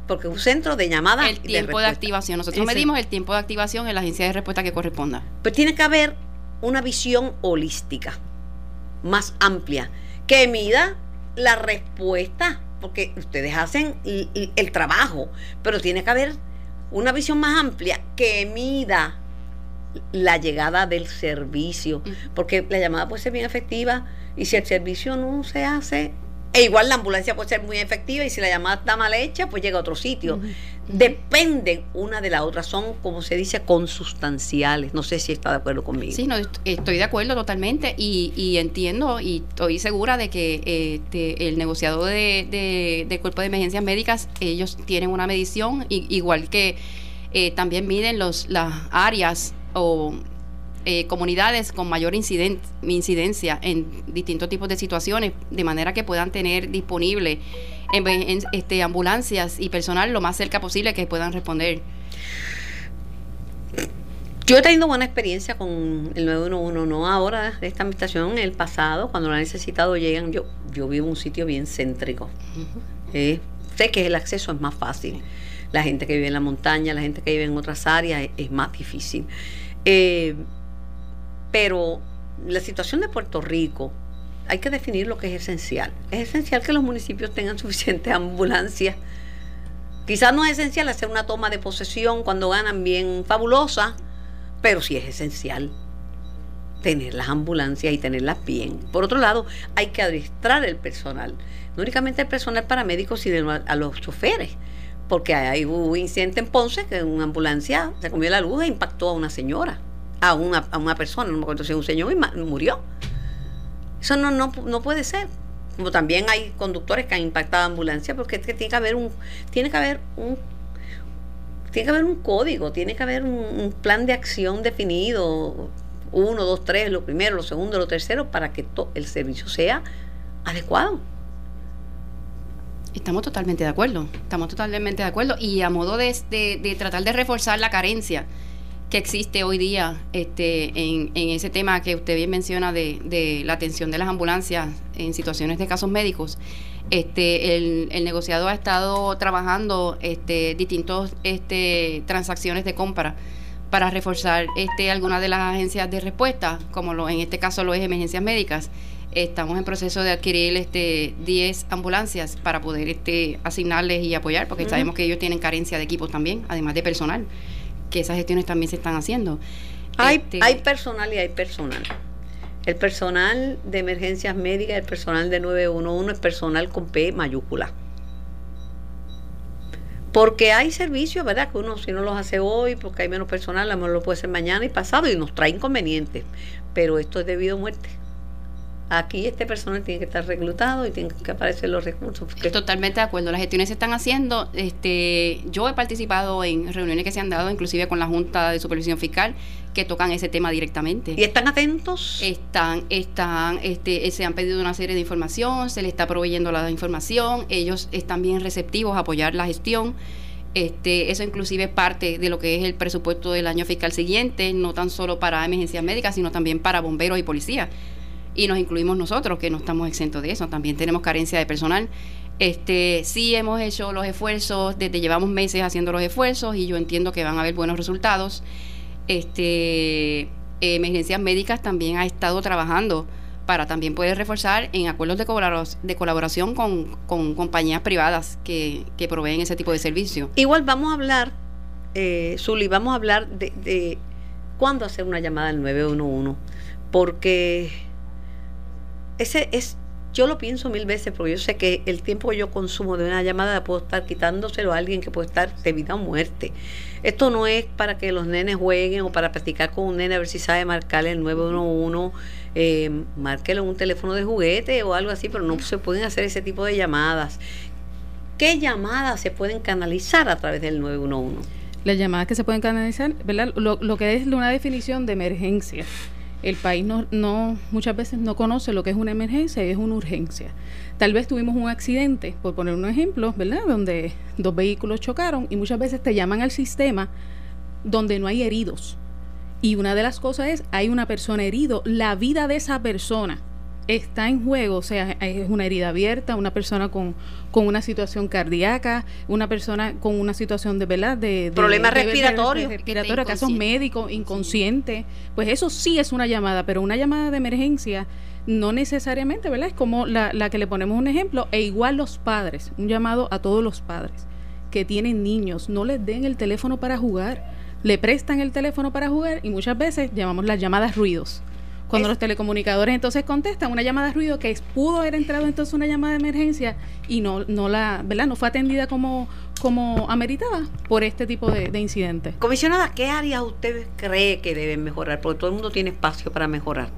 [SPEAKER 2] Porque un centro de llamada.
[SPEAKER 5] El tiempo de, activación. Nosotros medimos el tiempo de activación en la agencia de respuesta que corresponda.
[SPEAKER 2] Pues tiene que haber una visión holística, más amplia, que mida la respuesta. Porque ustedes hacen el trabajo, pero tiene que haber una visión más amplia que mida la llegada del servicio, porque la llamada puede ser bien efectiva y si el servicio no se hace, e igual la ambulancia puede ser muy efectiva y si la llamada está mal hecha, pues llega a otro sitio. Dependen una de la otra, son como se dice consustanciales. No sé si está de acuerdo conmigo.
[SPEAKER 5] Sí, no, estoy de acuerdo totalmente y, entiendo y estoy segura de que este, el negociador de, de, cuerpo de emergencias médicas, ellos tienen una medición, igual que eh, también miden los, las áreas o eh, comunidades con mayor incidencia en distintos tipos de situaciones, de manera que puedan tener disponible en, este, ambulancias y personal lo más cerca posible que puedan responder.
[SPEAKER 2] Yo he tenido buena experiencia con el 911, no ahora de esta administración, en el pasado, cuando lo han necesitado llegan. Yo, yo vivo en un sitio bien céntrico. Eh, sé que el acceso es más fácil. La gente que vive en la montaña, la gente que vive en otras áreas, es, más difícil. Eh, pero la situación de Puerto Rico, hay que definir lo que es esencial. Es esencial que los municipios tengan *laughs* suficientes ambulancias. Quizás no es esencial hacer una toma de posesión cuando ganan bien fabulosa, pero sí es esencial tener las ambulancias y tenerlas bien. Por otro lado, hay que adiestrar el personal, no únicamente el personal paramédico, sino a los choferes, porque hay un incidente en Ponce que una ambulancia se comió la luz e impactó a una señora, a una, a una persona, no me acuerdo si un señor, y murió. Eso no, no, no puede ser. Como también hay conductores que han impactado ambulancias, porque es que tiene que haber un, tiene que haber un tiene que haber un código, tiene que haber un, plan de acción definido, uno, dos, tres, lo primero, lo segundo, lo tercero, para que el servicio sea adecuado.
[SPEAKER 5] Estamos totalmente de acuerdo, estamos totalmente de acuerdo. Y a modo de, de, tratar de reforzar la carencia que existe hoy día este, en, en, ese tema que usted bien menciona de, de la atención de las ambulancias en situaciones de casos médicos, este, el, el, negociado ha estado trabajando este, distintos este, transacciones de compra para reforzar este, algunas de las agencias de respuesta, como lo, en este caso lo es emergencias médicas. Estamos en proceso de adquirir este 10 ambulancias para poder este, asignarles y apoyar, porque sabemos que ellos tienen carencia de equipos también, además de personal, que esas gestiones también se están haciendo.
[SPEAKER 2] Hay, este, hay personal y hay personal. El personal de emergencias médicas, el personal de 911 es personal con P mayúscula. Porque hay servicios, ¿verdad? Que uno si no los hace hoy, porque hay menos personal, a lo mejor lo puede hacer mañana y pasado y nos trae inconvenientes. Pero esto es debido a muerte aquí este personal tiene que estar reclutado y tienen que aparecer los recursos.
[SPEAKER 5] Totalmente de acuerdo, las gestiones se están haciendo. Este, yo he participado en reuniones que se han dado, inclusive con la Junta de Supervisión Fiscal, que tocan ese tema directamente.
[SPEAKER 2] ¿Y están atentos?
[SPEAKER 5] Están, están, este, se han pedido una serie de información, se les está proveyendo la información, ellos están bien receptivos a apoyar la gestión. Este, eso inclusive es parte de lo que es el presupuesto del año fiscal siguiente, no tan solo para emergencias médicas, sino también para bomberos y policías y nos incluimos nosotros, que no estamos exentos de eso, también tenemos carencia de personal. Este, sí hemos hecho los esfuerzos, desde llevamos meses haciendo los esfuerzos y yo entiendo que van a haber buenos resultados. Este, Emergencias Médicas también ha estado trabajando para también poder reforzar en acuerdos de, colaboración con, compañías privadas que, que, proveen ese tipo de servicio.
[SPEAKER 2] Igual vamos a hablar, eh, Zuli, vamos a hablar de, de cuándo hacer una llamada al 911, porque ese es, yo lo pienso mil veces porque yo sé que el tiempo que yo consumo de una llamada puedo estar quitándoselo a alguien que puede estar de vida o muerte. Esto no es para que los nenes jueguen o para practicar con un nene a ver si sabe marcarle el 911, eh, márquelo en un teléfono de juguete o algo así, pero no se pueden hacer ese tipo de llamadas. ¿Qué llamadas se pueden canalizar a través del 911?
[SPEAKER 6] Las llamadas que se pueden canalizar, ¿verdad? Lo, lo que es una definición de emergencia el país no, no, muchas veces no conoce lo que es una emergencia y es una urgencia. Tal vez tuvimos un accidente, por poner un ejemplo, ¿verdad? Donde dos vehículos chocaron y muchas veces te llaman al sistema donde no hay heridos. Y una de las cosas es, hay una persona herido, la vida de esa persona está en juego, o sea, es una herida abierta, una persona con, con una situación cardíaca, una persona con una situación de, ¿verdad? De,
[SPEAKER 2] problemas respiratorios,
[SPEAKER 6] respiratorio, casos médicos, inconsciente, pues eso sí es una llamada, pero una llamada de emergencia no necesariamente, ¿verdad? Es como la, la que le ponemos un ejemplo, e igual los padres, un llamado a todos los padres que tienen niños, no les den el teléfono para jugar, le prestan el teléfono para jugar y muchas veces llamamos las llamadas ruidos cuando los telecomunicadores entonces contestan una llamada de ruido que pudo haber entrado entonces una llamada de emergencia y no, no la, ¿verdad? No fue atendida como, como ameritaba por este tipo de, incidentes.
[SPEAKER 2] Comisionada, ¿qué áreas usted cree que deben mejorar? Porque todo el mundo tiene espacio para mejorar.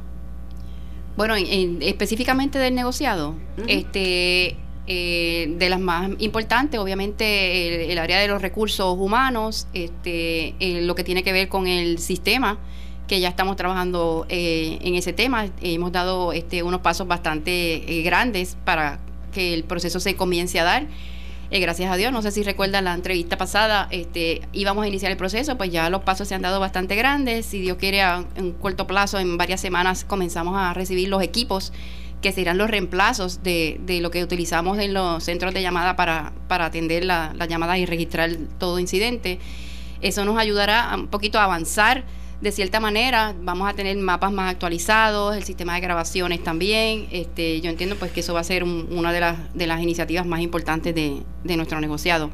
[SPEAKER 5] Bueno, específicamente del negociado, este eh, de las más importantes, obviamente el, área de los recursos humanos, este, eh, lo que tiene que ver con el sistema que ya estamos trabajando eh, en ese tema. Hemos dado este, unos pasos bastante eh, grandes para que el proceso se comience a dar. Eh, gracias a Dios, no sé si recuerdan la entrevista pasada, este, íbamos a iniciar el proceso, pues ya los pasos se han dado bastante grandes. Si Dios quiere, a, en corto plazo, en varias semanas, comenzamos a recibir los equipos que serán los reemplazos de, de lo que utilizamos en los centros de llamada para, para atender la, la y registrar todo incidente. Eso nos ayudará un poquito a avanzar de cierta manera vamos a tener mapas más actualizados, el sistema de grabaciones también. Este, yo entiendo pues que eso va a ser una de las, de las iniciativas más importantes de, nuestro negociado.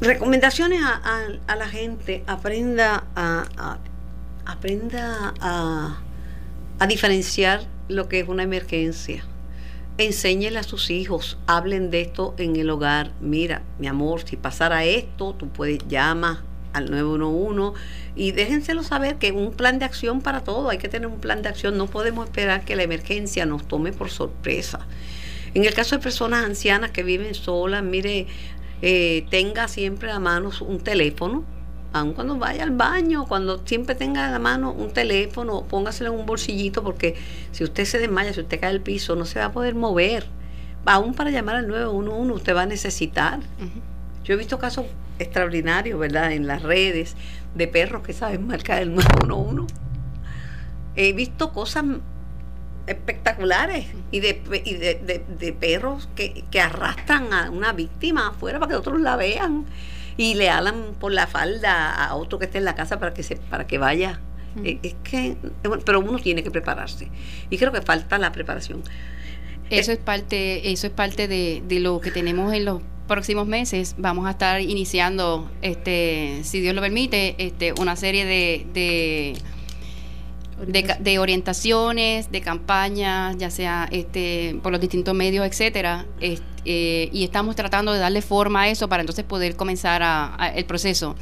[SPEAKER 2] Recomendaciones a, la gente, aprenda a, aprenda a, diferenciar lo que es una emergencia. Enséñele a sus hijos, hablen de esto en el hogar. Mira, mi amor, si pasara esto, tú puedes llamar al 911 y déjenselo saber que un plan de acción para todo, hay que tener un plan de acción, no podemos esperar que la emergencia nos tome por sorpresa. En el caso de personas ancianas que viven solas, mire, eh, tenga siempre a mano un teléfono, aun cuando vaya al baño, cuando siempre tenga a la mano un teléfono, póngaselo en un bolsillito porque si usted se desmaya, si usted cae al piso, no se va a poder mover. Aún para llamar al 911 usted va a necesitar. Yo he visto casos extraordinario, ¿verdad? En las redes de perros que saben marcar el 911. He visto cosas espectaculares y de, y de, perros que, arrastran a una víctima afuera para que otros la vean y le alan por la falda a otro que esté en la casa para que se para que vaya es que pero uno tiene que prepararse y creo que falta la preparación
[SPEAKER 5] eso es parte eso es parte de, lo que tenemos en los próximos meses vamos a estar iniciando, este, si Dios lo permite, este, una serie de, de, orientaciones, de campañas, ya sea este, por los distintos medios, etcétera, eh, y estamos tratando de darle forma a eso para entonces poder comenzar el proceso.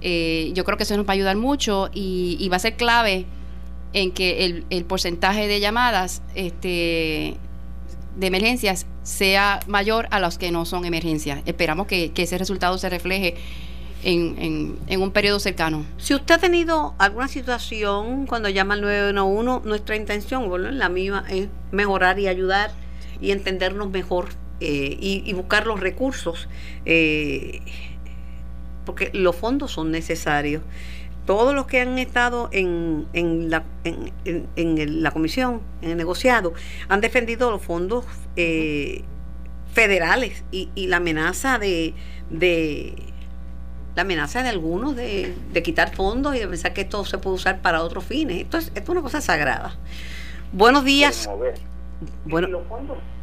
[SPEAKER 5] Eh, yo creo que eso nos va a ayudar mucho y, y va a ser clave en que el, el porcentaje de llamadas este, de emergencias sea mayor a los que no son emergencias. Esperamos que, ese resultado se refleje en, en, un periodo cercano.
[SPEAKER 2] Si usted ha tenido alguna situación cuando llama al 911, nuestra intención, bueno, la misma, es mejorar y ayudar y entendernos mejor eh, y, buscar los recursos, eh, porque los fondos son necesarios todos los que han estado en, en, la, en, la comisión, en el negociado, han defendido los fondos eh, federales y, y, la amenaza de, de la amenaza de algunos de, de, quitar fondos y de pensar que esto se puede usar para otros fines. Esto es, esto es una cosa sagrada. Buenos días. Bueno,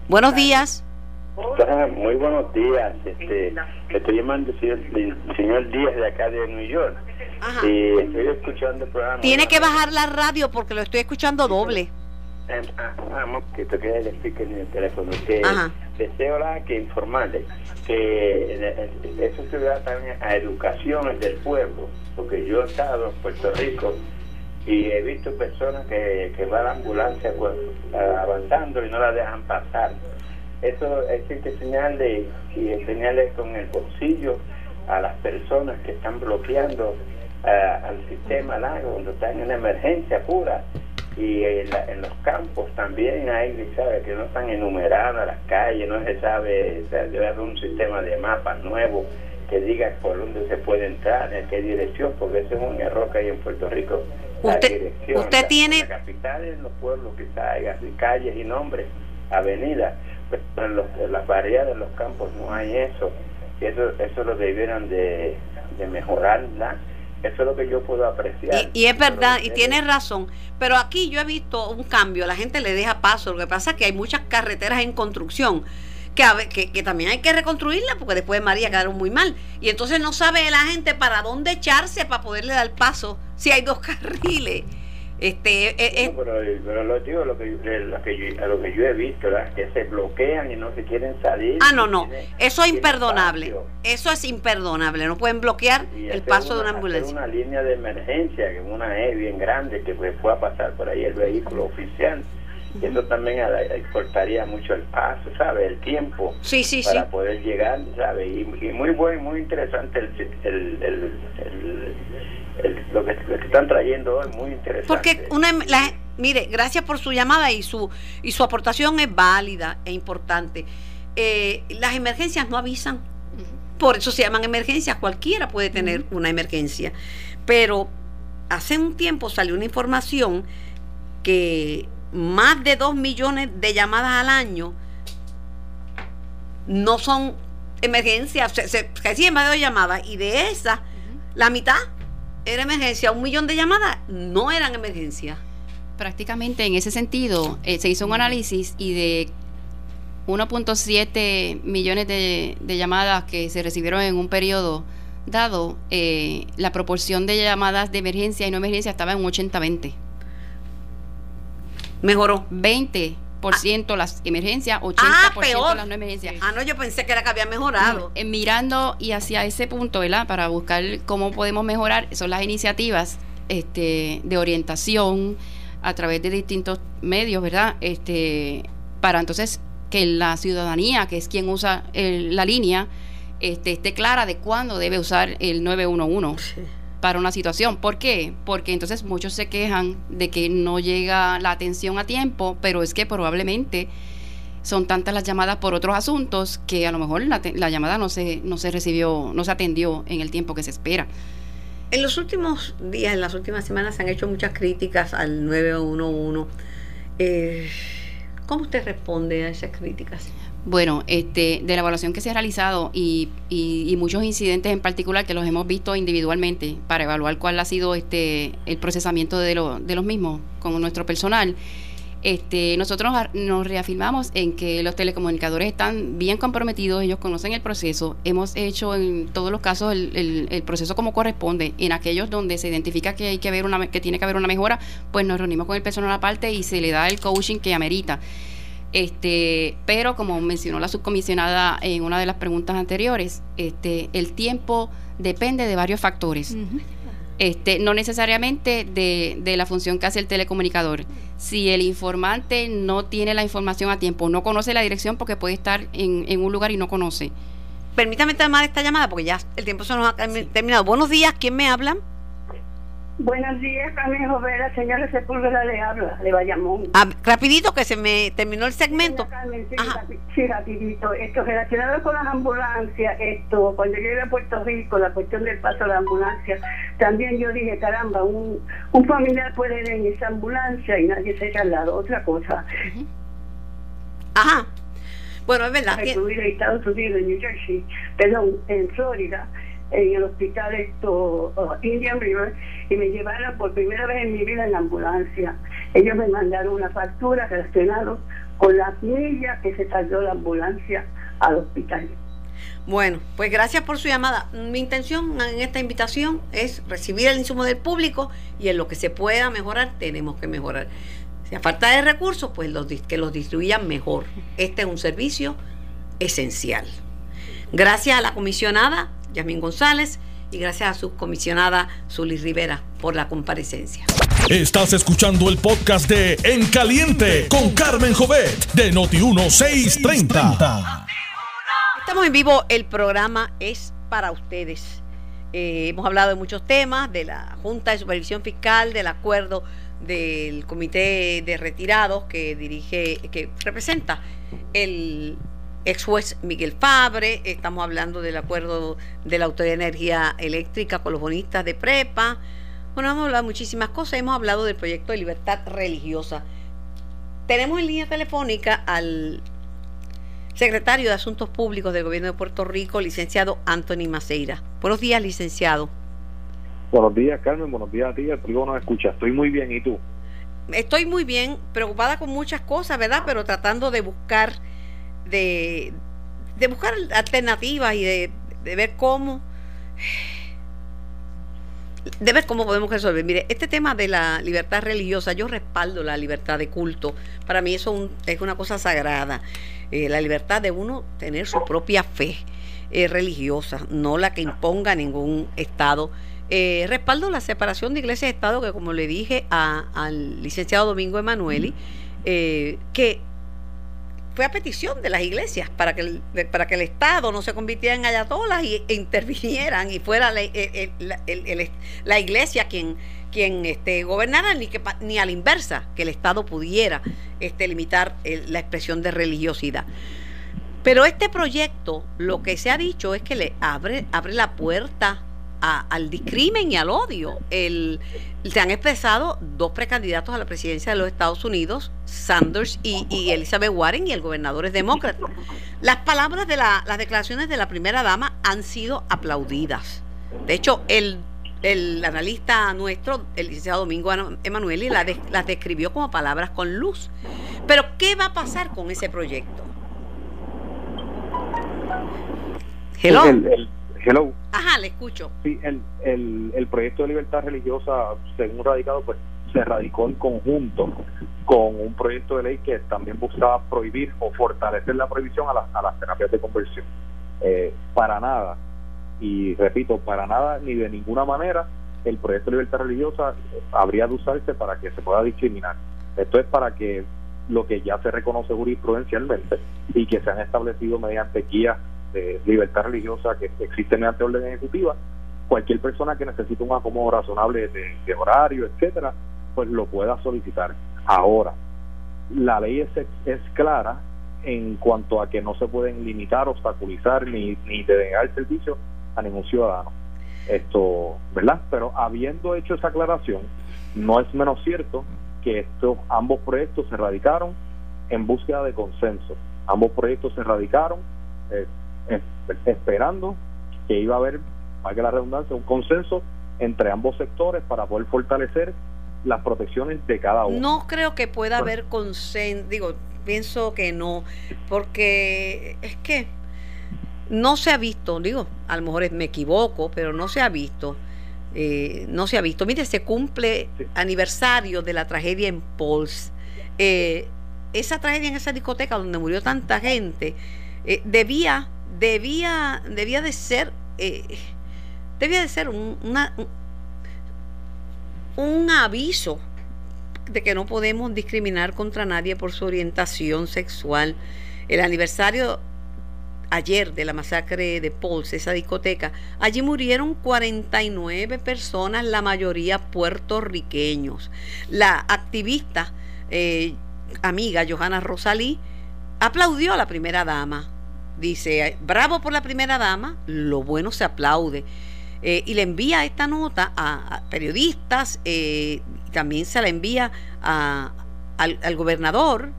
[SPEAKER 2] buenos días.
[SPEAKER 7] Muy buenos días. Este, estoy llamando el señor Díaz de acá de New York. Y estoy escuchando el programa.
[SPEAKER 2] Tiene que bajar la radio porque lo estoy escuchando doble.
[SPEAKER 7] Eh, ah, vamos, que toque el speaker en el teléfono. Que deseo la que informarle que eso se da también a educación del pueblo, porque yo he estado en Puerto Rico y he visto personas que, que van a la ambulancia pues, avanzando y no la dejan pasar. Eso es que señale y enseñarle con el bolsillo a las personas que están bloqueando al sistema largo cuando está en una emergencia pura. Y en, los campos también hay sabe que no están enumeradas las calles no se sabe debe haber un sistema de mapas nuevo que diga por dónde se puede entrar en qué dirección porque ese es un error que hay en Puerto Rico.
[SPEAKER 2] Usted, dirección usted tiene
[SPEAKER 7] la capital en los pueblos quizás hay calles y nombres avenidas pero pues, en, las variedades de los campos no hay eso eso eso lo debieran de, de mejorarla eso es lo que yo puedo apreciar.
[SPEAKER 2] Y, es verdad, y tienes razón. Pero aquí yo he visto un cambio, la gente le deja paso. Lo que pasa es que hay muchas carreteras en construcción que, que, que también hay que reconstruirlas porque después de María quedaron muy mal. Y entonces no sabe la gente para dónde echarse para poderle dar paso si hay dos *laughs* carriles. Este, eh,
[SPEAKER 7] eh, pero, lo digo, lo que, lo que yo, lo que yo he visto, que se bloquean y no se quieren salir.
[SPEAKER 2] Ah, no, no, eso es imperdonable. Eso es imperdonable, no pueden bloquear el paso de una ambulancia.
[SPEAKER 7] una línea de emergencia, que una E bien grande, que pueda pasar por ahí el vehículo oficial. Eso también cortaría mucho el paso, ¿sabe? El tiempo
[SPEAKER 2] sí, sí,
[SPEAKER 7] para poder llegar, ¿sabe? Y, muy bueno, muy interesante el, el lo, que, están trayendo hoy muy interesante.
[SPEAKER 2] Porque una, mire, gracias por su llamada y su y su aportación es válida e importante. eh, las emergencias no avisan. Por eso se llaman emergencias. Cualquiera puede tener una emergencia. Pero hace un tiempo salió una información que más de 2 millones de llamadas al año no son emergencias, se, se reciben más de llamadas y de esas, la mitad era emergencia, un millón de llamadas no eran emergencias.
[SPEAKER 5] Prácticamente en ese sentido, eh, se hizo un análisis y de 1.7 millones de, llamadas que se recibieron en un periodo dado, eh, la proporción de llamadas de emergencia y no emergencia estaba en un 80-20.
[SPEAKER 2] Mejoró.
[SPEAKER 5] 20 ciento las emergencias, 80% ah, las no emergencias.
[SPEAKER 2] Ah, no, yo pensé que era que había mejorado.
[SPEAKER 5] Eh, mirando y hacia ese punto, ¿verdad? Para buscar cómo podemos mejorar, son las iniciativas este, de orientación a través de distintos medios, ¿verdad? Este, para entonces que la ciudadanía, que es quien usa la línea, este, esté clara de cuándo debe usar el 911 para una situación. ¿Por qué? Porque entonces muchos se quejan de que no llega la atención a tiempo, pero es que probablemente son tantas las llamadas por otros asuntos que a lo mejor la, llamada no se, no se recibió, no se atendió en el tiempo que se espera.
[SPEAKER 2] En los últimos días, en las últimas semanas, se han hecho muchas críticas al 911. Eh, ¿Cómo usted responde a esas críticas?
[SPEAKER 5] Bueno, este, de la evaluación que se ha realizado y, y, muchos incidentes en particular que los hemos visto individualmente para evaluar cuál ha sido este, el procesamiento de, de los mismos con nuestro personal, este, nosotros nos reafirmamos en que los telecomunicadores están bien comprometidos, ellos conocen el proceso, hemos hecho en todos los casos el, proceso como corresponde, en aquellos donde se identifica que hay que haber una, que tiene que haber una mejora, pues nos reunimos con el personal aparte y se le da el coaching que amerita. Este, pero como mencionó la subcomisionada en una de las preguntas anteriores, este, el tiempo depende de varios factores. Este, no necesariamente de, de, la función que hace el telecomunicador. Si el informante no tiene la información a tiempo, no conoce la dirección porque puede estar en, en un lugar y no conoce.
[SPEAKER 2] Permítame tomar esta llamada porque ya el tiempo se nos ha terminado. Buenos días, ¿quién me habla?
[SPEAKER 8] Buenos días, Carmen Jovera, señora Sepúlveda le habla, de Bayamón.
[SPEAKER 2] Ah, rapidito, que se me terminó el segmento.
[SPEAKER 8] sí, rapidito. Esto relacionado con las ambulancias, esto, cuando yo iba a Puerto Rico, la cuestión del paso de la ambulancia, también yo dije, caramba, un, un familiar puede ir en esa ambulancia y nadie se ha lado. Otra cosa.
[SPEAKER 2] Ajá. Bueno, es verdad.
[SPEAKER 8] En Estados Unidos, en New Jersey, perdón, en Florida, en el hospital esto, uh, Indian River y me llevaron por primera vez en mi vida en la ambulancia. Ellos me mandaron una factura relacionada con las millas que se tardó la ambulancia al hospital.
[SPEAKER 2] Bueno, pues gracias por su llamada. Mi intención en esta invitación es recibir el insumo del público y en lo que se pueda mejorar tenemos que mejorar. Si a falta de recursos, pues los, que los distribuyan mejor. Este es un servicio esencial. Gracias a la comisionada Yasmín González y gracias a su comisionada Zully Rivera por la comparecencia.
[SPEAKER 1] Estás escuchando el podcast de En Caliente con Carmen Jovet de Noti1630.
[SPEAKER 2] Estamos en vivo, el programa es para ustedes. Eh, hemos hablado de muchos temas, de la Junta de Supervisión Fiscal, del acuerdo del Comité de Retirados que dirige, que representa el ex juez Miguel Fabre, estamos hablando del acuerdo de la Autoridad de Energía Eléctrica con los bonistas de prepa. Bueno, hemos hablado de muchísimas cosas, hemos hablado del proyecto de libertad religiosa. Tenemos en línea telefónica al secretario de Asuntos Públicos del Gobierno de Puerto Rico, licenciado Anthony Maceira. Buenos días, licenciado.
[SPEAKER 9] Buenos días, Carmen. Buenos días a ti. Público nos escucha. Estoy muy bien. ¿Y tú?
[SPEAKER 2] Estoy muy bien, preocupada con muchas cosas, ¿verdad? Pero tratando de buscar de, buscar alternativas y de, ver cómo de ver cómo podemos resolver. Mire, este tema de la libertad religiosa, yo respaldo la libertad de culto. Para mí eso es una cosa sagrada. Eh, la libertad de uno tener su propia fe eh, religiosa, no la que imponga ningún Estado. Eh, respaldo la separación de iglesia y Estado, que como le dije al licenciado Domingo Emanueli, que fue a petición de las iglesias para que el, para que el Estado no se convirtiera en ayatolas y, e intervinieran y fuera la, la iglesia quien quien este, gobernara ni que ni a la inversa que el Estado pudiera este, limitar la expresión de religiosidad. Pero este proyecto, lo que se ha dicho es que le abre, abre la puerta al discrimen y al odio. El, se han expresado dos precandidatos a la presidencia de los Estados Unidos, Sanders y, Elizabeth Warren, y el gobernador es demócrata. Las palabras de la, las declaraciones de la primera dama han sido aplaudidas. De hecho, el, el analista nuestro, el licenciado Domingo Emanueli, la las describió como palabras con luz. Pero, ¿qué va a pasar con ese proyecto?
[SPEAKER 9] Hello. Hello.
[SPEAKER 2] Ajá, le escucho.
[SPEAKER 9] Sí, el, el, el proyecto de libertad religiosa, según radicado, pues se radicó en conjunto con un proyecto de ley que también buscaba prohibir o fortalecer la prohibición a, a las terapias de conversión. Eh, para nada, y repito, para nada ni de ninguna manera el proyecto de libertad religiosa habría de usarse para que se pueda discriminar. Esto es para que lo que ya se reconoce jurisprudencialmente y que se han establecido mediante guías de libertad religiosa que existe mediante orden ejecutiva, cualquier persona que necesite un acomodo razonable de, horario, etcétera, pues lo pueda solicitar. Ahora, la ley es, es clara en cuanto a que no se pueden limitar, obstaculizar ni, ni denegar servicio a ningún ciudadano. Esto, ¿verdad? Pero habiendo hecho esa aclaración, no es menos cierto que estos ambos proyectos se radicaron en búsqueda de consenso. Ambos proyectos se radicaron eh, esperando que iba a haber, para que la redundancia, un consenso entre ambos sectores para poder fortalecer las protecciones de cada uno.
[SPEAKER 2] No creo que pueda haber consenso, digo, pienso que no, porque es que no se ha visto, digo, a lo mejor me equivoco, pero no se ha visto, eh, no se ha visto. Mire, se cumple aniversario de la tragedia en Pols. Eh, esa tragedia en esa discoteca donde murió tanta gente eh, debía debía, debía de ser, eh, debía de ser un, un aviso de que no podemos discriminar contra nadie por su orientación sexual. El aniversario ayer de la masacre de Pauls, esa discoteca, allí murieron 49 personas, la mayoría puertorriqueños. La activista eh, amiga Johanna Rosalí aplaudió a la primera dama dice, bravo por la primera dama, lo bueno se aplaude. Eh, y le envía esta nota a, periodistas, eh, también se la envía a, al, gobernador,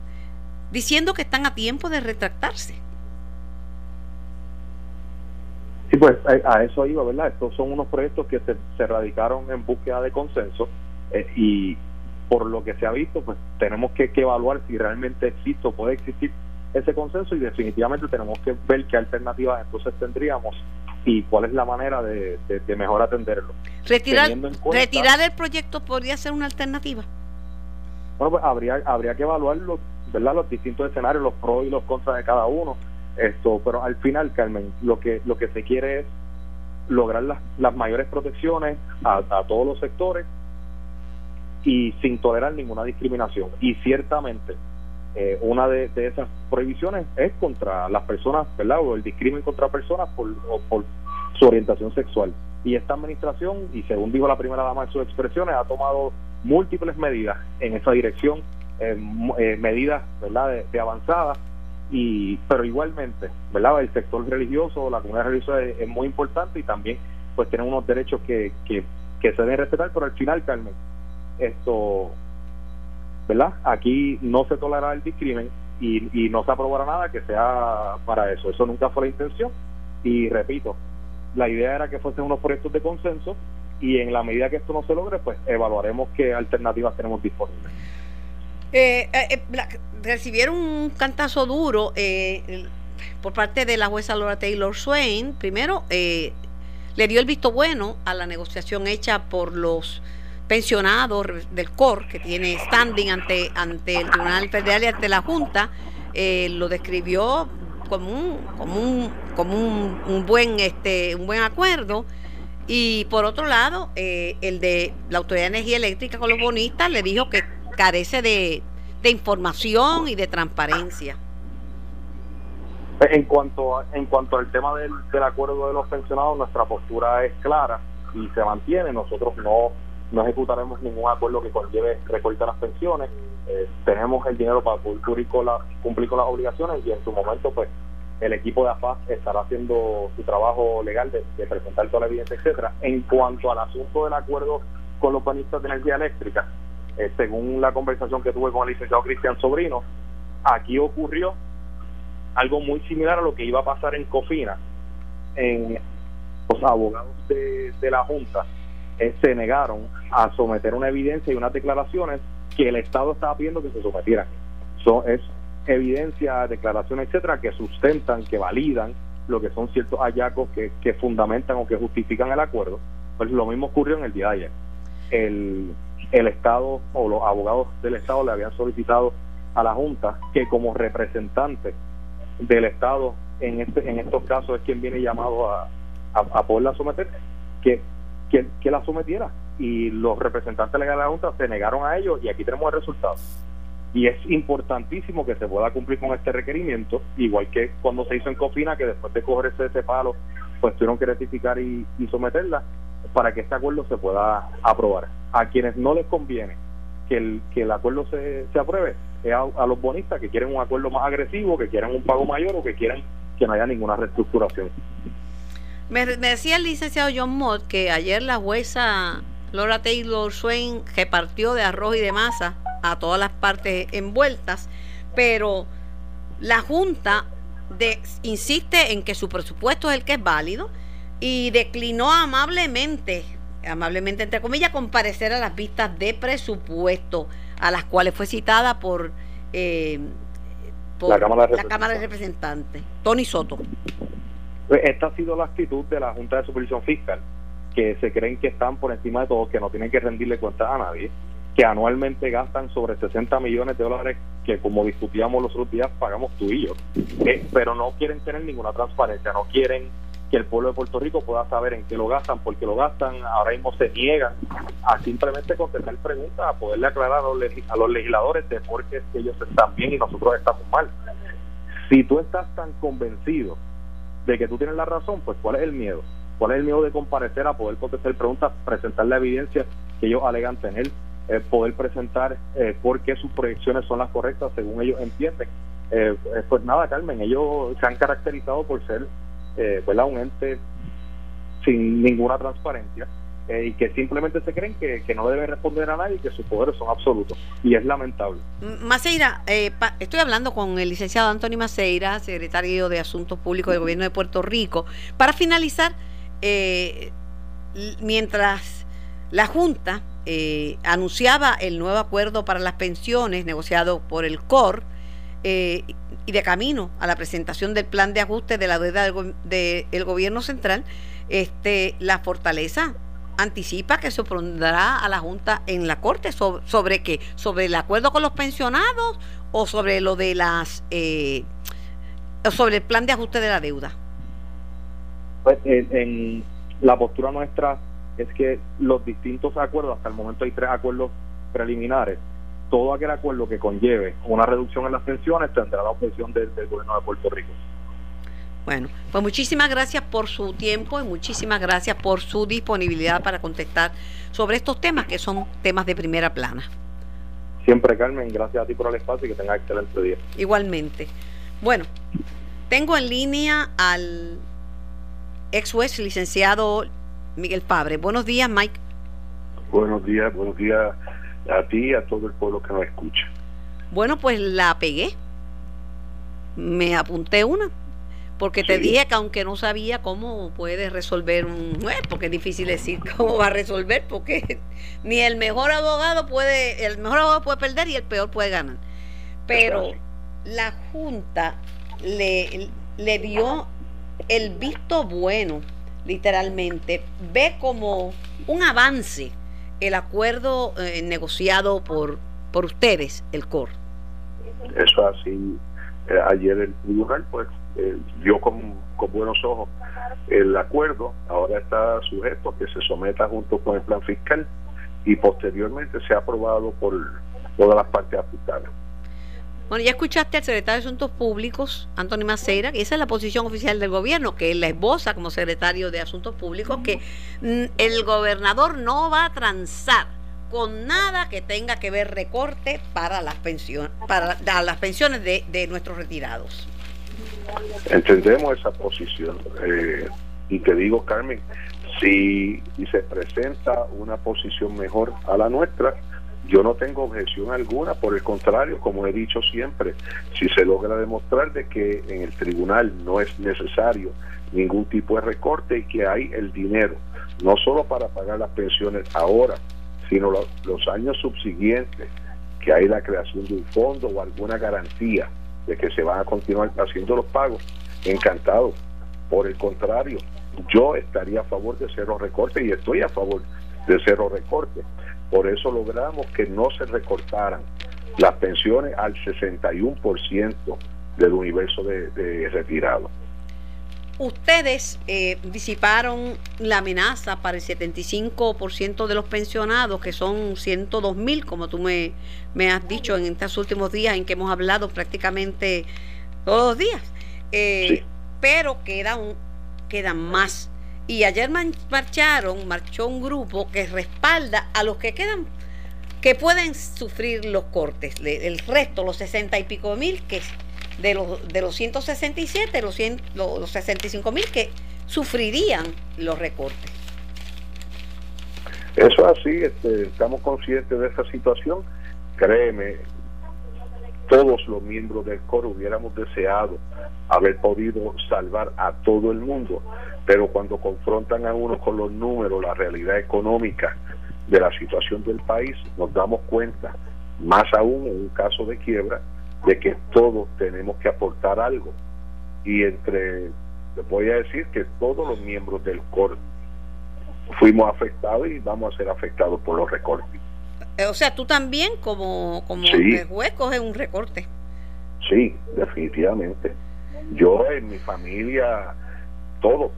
[SPEAKER 2] diciendo que están a tiempo de retractarse.
[SPEAKER 9] Sí, pues a, eso iba, ¿verdad? Estos son unos proyectos que se, se radicaron en búsqueda de consenso eh, y por lo que se ha visto, pues tenemos que, que evaluar si realmente existe o puede existir ese consenso y definitivamente tenemos que ver qué alternativas entonces tendríamos y cuál es la manera de, mejor atenderlo.
[SPEAKER 2] Retirar, retirar el proyecto podría ser una alternativa.
[SPEAKER 9] Bueno, pues habría, habría que evaluar los, ¿verdad? los distintos escenarios, los pros y los contras de cada uno. Esto, pero al final, Carmen, lo que lo que se quiere es lograr las, las mayores protecciones a, a todos los sectores y sin tolerar ninguna discriminación. Y ciertamente, eh, una de, esas prohibiciones es contra las personas, ¿verdad? O el discrimen contra personas por, por su orientación sexual. Y esta administración, y según dijo la primera dama en sus expresiones, ha tomado múltiples medidas en esa dirección, eh, eh, medidas, ¿verdad?, de, avanzada, y pero igualmente, ¿verdad?, el sector religioso, la comunidad religiosa es, muy importante y también, pues, tienen unos derechos que, que, que se deben respetar, pero al final, Carmen, esto ¿verdad? Aquí no se tolerará el discrimen y, no se aprobará nada que sea para eso. Eso nunca fue la intención. Y repito, la idea era que fuesen unos proyectos de consenso y en la medida que esto no se logre, pues evaluaremos qué alternativas tenemos disponibles.
[SPEAKER 2] Eh, eh, eh recibieron un cantazo duro eh, por parte de la jueza Laura Taylor Swain. Primero, le dio el visto bueno a la negociación hecha por los pensionado del COR, que tiene standing ante, ante el Tribunal Federal y ante la Junta, eh, lo describió como un, como un, como un, buen, este, un buen acuerdo. Y por otro lado, eh, el de la Autoridad de Energía Eléctrica con los bonistas le dijo que carece de, de información y de transparencia.
[SPEAKER 9] En cuanto, en cuanto al tema del, del acuerdo de los pensionados, nuestra postura es clara y se mantiene. Nosotros no no ejecutaremos ningún acuerdo que conlleve recortar las pensiones. Eh, tenemos el dinero para cumplir con, la, cumplir con las obligaciones y en su momento pues el equipo de AFAS estará haciendo su trabajo legal de, presentar toda la evidencia, etcétera. En cuanto al asunto del acuerdo con los panistas de energía eléctrica, eh, según la conversación que tuve con el licenciado Cristian Sobrino, aquí ocurrió algo muy similar a lo que iba a pasar en Cofina. En los abogados de, la Junta eh, se negaron a someter una evidencia y unas declaraciones que el Estado estaba pidiendo que se sometieran. So, es evidencia, declaraciones, etcétera, que sustentan, que validan lo que son ciertos hallazgos que, que fundamentan o que justifican el acuerdo. Pues lo mismo ocurrió en el día de ayer. El, el Estado o los abogados del Estado le habían solicitado a la Junta que como representante del Estado en este en estos casos es quien viene llamado a, a, poderla someter, que, que la sometiera. Y los representantes legales de la Junta se negaron a ello y aquí tenemos el resultado. Y es importantísimo que se pueda cumplir con este requerimiento, igual que cuando se hizo en Cofina, que después de cogerse ese palo, pues tuvieron que rectificar y, someterla para que este acuerdo se pueda aprobar. A quienes no les conviene que el, que el acuerdo se, se apruebe es a, los bonistas que quieren un acuerdo más agresivo, que quieren un pago mayor o que quieren que no haya ninguna reestructuración.
[SPEAKER 2] Me, me decía el licenciado John Mott que ayer la jueza Laura Taylor Swain repartió de arroz y de masa a todas las partes envueltas, pero la Junta de, insiste en que su presupuesto es el que es válido y declinó amablemente, amablemente entre comillas, comparecer a las vistas de presupuesto a las cuales fue citada por, eh,
[SPEAKER 9] la, Cámara
[SPEAKER 2] de, la Cámara de Representantes. Tony Soto.
[SPEAKER 9] Pues esta ha sido la actitud de la Junta de Supervisión Fiscal, que se creen que están por encima de todo, que no tienen que rendirle cuentas a nadie que anualmente gastan sobre 60 millones de dólares que como discutíamos los otros días pagamos tú y yo, eh, pero no quieren tener ninguna transparencia, no quieren que el pueblo de Puerto Rico pueda saber en qué lo gastan, porque lo gastan, ahora mismo se niegan a simplemente contestar preguntas, a poderle aclarar a los, a los legisladores de por qué ellos están bien y nosotros estamos mal. Si tú estás tan convencido de que tú tienes la razón, pues ¿cuál es el miedo? ¿Cuál es el miedo de comparecer a poder contestar preguntas, presentar la evidencia que ellos alegan tener? Eh, poder presentar eh, por qué sus proyecciones son las correctas según ellos entienden. Eh, eh, pues nada, Carmen, ellos se han caracterizado por ser eh, un ente sin ninguna transparencia y que simplemente se creen que, no debe responder a nadie y que sus poderes son absolutos. Y es lamentable.
[SPEAKER 2] Maceira, estoy hablando con el licenciado Antonio Maceira, secretario de Asuntos Públicos del Gobierno de Puerto Rico. Para finalizar, mientras la Junta eh, anunciaba el nuevo acuerdo para las pensiones negociado por el COR eh, y de camino a la presentación del plan de ajuste de la deuda del, gobierno central, este, la fortaleza anticipa que se opondrá a la Junta en la Corte sobre, sobre qué, sobre el acuerdo con los pensionados o sobre lo de las, eh, sobre el plan de ajuste de la deuda.
[SPEAKER 9] Pues en la postura nuestra es que los distintos acuerdos, hasta el momento hay tres acuerdos preliminares, todo aquel acuerdo que conlleve una reducción en las pensiones tendrá la oposición del, gobierno de Puerto Rico.
[SPEAKER 2] Bueno, pues muchísimas gracias por su tiempo y muchísimas gracias por su disponibilidad para contestar sobre estos temas que son temas de primera plana.
[SPEAKER 9] Siempre, Carmen, gracias a ti por el espacio y que tengas excelente día.
[SPEAKER 2] Igualmente. Bueno, tengo en línea al ex juez licenciado Miguel Fabre. Buenos días, Mike.
[SPEAKER 10] Buenos días, buenos días a ti y a todo el pueblo que nos escucha.
[SPEAKER 2] Bueno, pues la pegué. Me apunté una. Porque te dije que aunque no sabía cómo puedes resolver un juez, porque es difícil decir *laughs* cómo va a resolver, porque *laughs* ni el mejor abogado puede, el mejor abogado puede perder y el peor puede ganar. Pero la Junta le, le dio el visto bueno literalmente, ve como un avance el acuerdo eh, negociado por, por ustedes, el COR.
[SPEAKER 10] Eso así, eh, ayer el tribunal pues eh, vio con, con, buenos ojos el acuerdo, ahora está sujeto a que se someta junto con el plan fiscal y posteriormente se ha aprobado por todas las partes afectadas.
[SPEAKER 2] Bueno, ya escuchaste al secretario de Asuntos Públicos, Antonio Maceira, que esa es la posición oficial del gobierno, que él la esboza como secretario de Asuntos Públicos, que mm, el gobernador no va a transar con nada que tenga que ver recorte para las pensiones, para las pensiones de, de nuestros retirados.
[SPEAKER 10] Entendemos esa posición. Eh, y te digo, Carmen, si, se presenta una posición mejor a la nuestra, yo no tengo objeción alguna, por el contrario, como he dicho siempre, si se logra demostrar de que en el tribunal no es necesario ningún tipo de recorte y que hay el dinero, no solo para pagar las pensiones ahora, sino los años subsiguientes, que hay la creación de un fondo o alguna garantía de que se van a continuar haciendo los pagos, encantado. Por el contrario, yo estaría a favor de cero recorte y estoy a favor de cero recorte. Por eso logramos que no se recortaran las pensiones al 61% del universo de, de retirados.
[SPEAKER 2] Ustedes eh, disiparon la amenaza para el 75% de los pensionados, que son 102 mil, como tú me, me, has dicho en estos últimos días en que hemos hablado prácticamente todos los días. Eh, pero quedan, quedan más. Y ayer marcharon, marchó un grupo que respalda a los que quedan, que pueden sufrir los cortes. El resto, los 60 y pico mil, que de los, de los 167, los, los, 65 mil que sufrirían los recortes.
[SPEAKER 10] Eso es así, este, estamos conscientes de esa situación. Créeme, todos los miembros del coro hubiéramos deseado haber podido salvar a todo el mundo, pero cuando confrontan a uno con los números, la realidad económica de la situación del país, nos damos cuenta, más aún en un caso de quiebra, de que todos tenemos que aportar algo. Y entre, les voy a decir que todos los miembros del COR fuimos afectados y vamos a ser afectados por los recortes.
[SPEAKER 2] Eh, o sea, tú también como, como juez coges un recorte.
[SPEAKER 10] Sí, definitivamente. Yo en mi familia, todos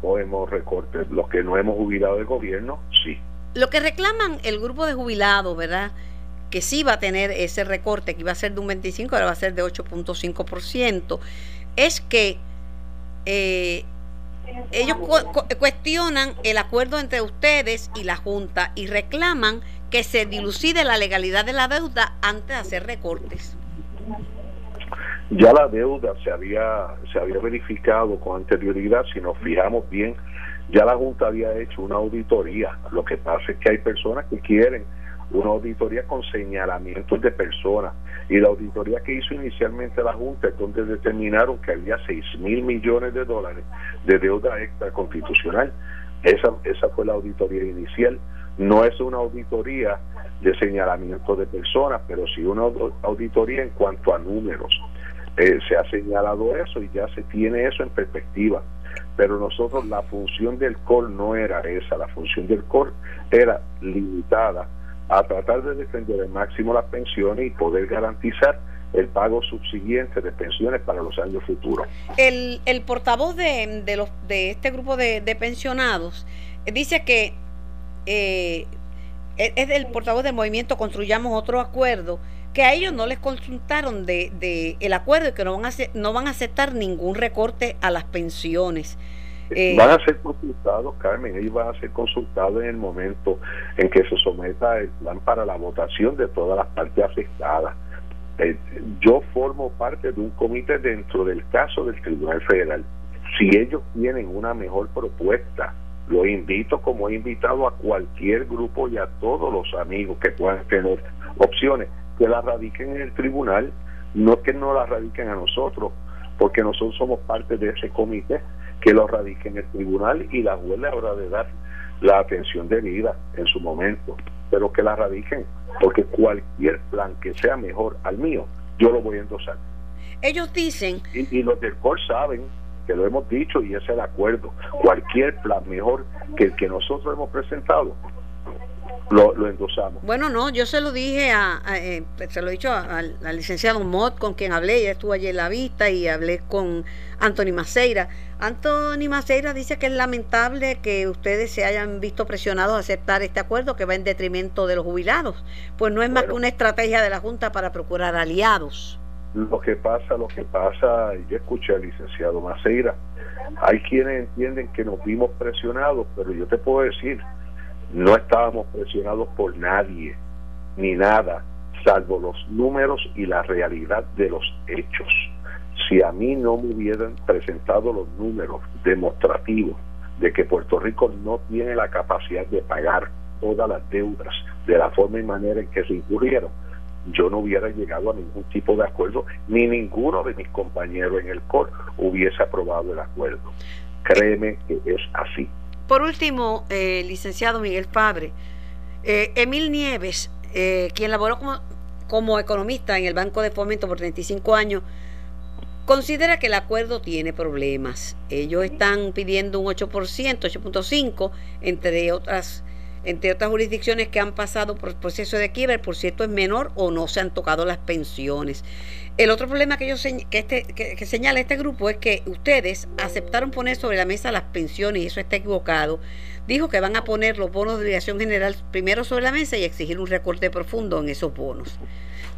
[SPEAKER 10] cogemos recortes. Los que no hemos jubilado del gobierno, sí.
[SPEAKER 2] Lo que reclaman el grupo de jubilados, ¿verdad? que sí va a tener ese recorte, que iba a ser de un 25, ahora va a ser de 8.5%, es que eh, ellos cuestionan el acuerdo entre ustedes y la Junta y reclaman que se dilucide la legalidad de la deuda antes de hacer recortes.
[SPEAKER 10] Ya la deuda se había, se había verificado con anterioridad, si nos fijamos bien, ya la Junta había hecho una auditoría. Lo que pasa es que hay personas que quieren una auditoría con señalamientos de personas. Y la auditoría que hizo inicialmente la Junta es donde determinaron que había 6 mil millones de dólares de deuda extra constitucional. Esa, esa fue la auditoría inicial. No es una auditoría de señalamiento de personas, pero sí una auditoría en cuanto a números. Eh, se ha señalado eso y ya se tiene eso en perspectiva. Pero nosotros la función del COR no era esa, la función del COR era limitada a tratar de defender al máximo las pensiones y poder garantizar el pago subsiguiente de pensiones para los años futuros.
[SPEAKER 2] El, el portavoz de, de, los, de este grupo de, pensionados eh, dice que eh, es el portavoz del movimiento Construyamos Otro Acuerdo, que a ellos no les consultaron de, de el acuerdo y que no van, a, no van a aceptar ningún recorte a las pensiones.
[SPEAKER 10] Eh, van a ser consultados, Carmen, ellos van a ser consultados en el momento en que se someta el plan para la votación de todas las partes afectadas. Eh, yo formo parte de un comité dentro del caso del Tribunal Federal. Si ellos tienen una mejor propuesta, lo invito como he invitado a cualquier grupo y a todos los amigos que puedan tener opciones, que la radiquen en el tribunal, no que no la radiquen a nosotros, porque nosotros somos parte de ese comité que lo radique en el tribunal y la juez le habrá de dar la atención debida en su momento, pero que la radiquen, porque cualquier plan que sea mejor al mío, yo lo voy a endosar.
[SPEAKER 2] Ellos dicen...
[SPEAKER 10] Y, los del COR saben que lo hemos dicho y ese es el acuerdo, cualquier plan mejor que el que nosotros hemos presentado, lo, endosamos.
[SPEAKER 2] Bueno, no, yo se lo dije a, eh, se lo he dicho al licenciado Mott con quien hablé, ya estuvo allí en la vista y hablé con Anthony Maceira. Anthony Maceira dice que es lamentable que ustedes se hayan visto presionados a aceptar este acuerdo que va en detrimento de los jubilados, pues no es más que una estrategia de la Junta para procurar aliados.
[SPEAKER 10] Lo que pasa, lo que pasa, yo escuché al licenciado Maceira, hay quienes entienden que nos vimos presionados, pero yo te puedo decir, no estábamos presionados por nadie, ni nada, salvo los números y la realidad de los hechos. si a mí no me hubieran presentado los números demostrativos de que Puerto Rico no tiene la capacidad de pagar todas las deudas de la forma y manera en que se incurrieron, yo no hubiera llegado a ningún tipo de acuerdo, ni ninguno de mis compañeros en el COR hubiese aprobado el acuerdo. Créeme que es así.
[SPEAKER 2] Por último, eh, licenciado Miguel Fabre, eh, Emil Nieves, eh, quien laboró como, como economista en el Banco de Fomento por 35 años, considera que el acuerdo tiene problemas. Ellos están pidiendo un 8%, 8.5%, entre otras entre otras jurisdicciones que han pasado por el proceso de quiebra, por cierto es menor o no se han tocado las pensiones. El otro problema que, ellos, que, este, que, señala este grupo es que ustedes aceptaron poner sobre la mesa las pensiones y eso está equivocado. Dijo que van a poner los bonos de obligación general primero sobre la mesa y exigir un recorte profundo en esos bonos.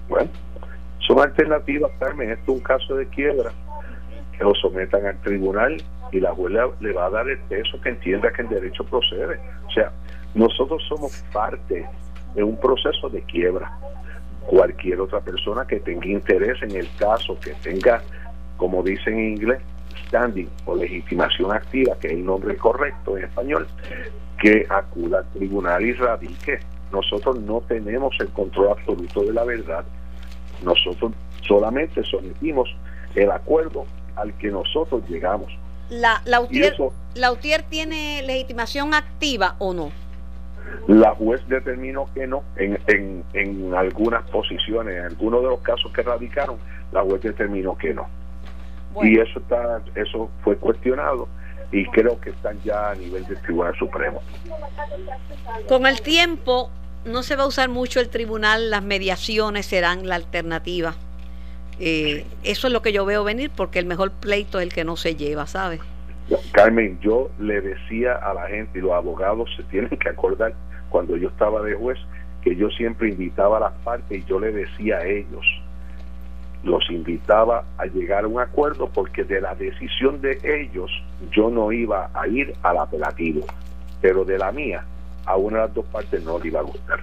[SPEAKER 10] Bueno, son alternativas, Carmen. Esto es un caso de quiebra. Que lo sometan al tribunal y la juez le va a dar el peso que entienda que el derecho procede. O sea, nosotros somos parte de un proceso de quiebra. Cualquier otra persona que tenga interés en el caso, que tenga, como dicen en inglés, standing o legitimación activa, que es el nombre correcto en español, que acuda al tribunal y radique. Nosotros no tenemos el control absoluto de la verdad. Nosotros solamente sometimos el acuerdo al que nosotros llegamos.
[SPEAKER 2] La, la, UTIER, ¿La UTIER tiene legitimación activa o no?
[SPEAKER 10] La juez determinó que no en, en, en algunas posiciones, en algunos de los casos que radicaron, la juez determinó que no. Y eso está, eso fue cuestionado y creo que están ya a nivel del Tribunal Supremo.
[SPEAKER 2] Con el tiempo no se va a usar mucho el tribunal, las mediaciones serán la alternativa. Eh, eso es lo que yo veo venir porque el mejor pleito es el que no se lleva, ¿sabes?
[SPEAKER 10] Carmen, yo le decía a la gente y los abogados se tienen que acordar cuando yo estaba de juez que yo siempre invitaba a las partes y yo le decía a ellos, los invitaba a llegar a un acuerdo porque de la decisión de ellos yo no iba a ir al apelativo, pero de la mía a una de las dos partes no le iba a gustar.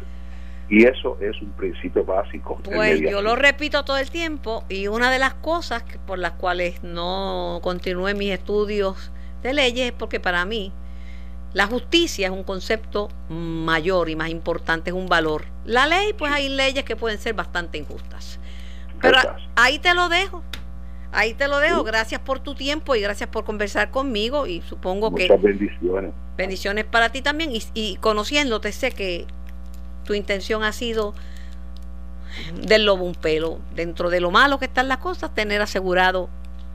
[SPEAKER 10] Y eso es un principio básico.
[SPEAKER 2] Pues yo lo repito todo el tiempo y una de las cosas por las cuales no continué mis estudios de leyes es porque para mí la justicia es un concepto mayor y más importante, es un valor. La ley, pues hay leyes que pueden ser bastante injustas. Pero ahí te lo dejo. Ahí te lo dejo. Gracias por tu tiempo y gracias por conversar conmigo. Y supongo
[SPEAKER 10] que. bendiciones.
[SPEAKER 2] Bendiciones para ti también. Y, y conociéndote, sé que tu intención ha sido del lobo un pelo. Dentro de lo malo que están las cosas, tener asegurado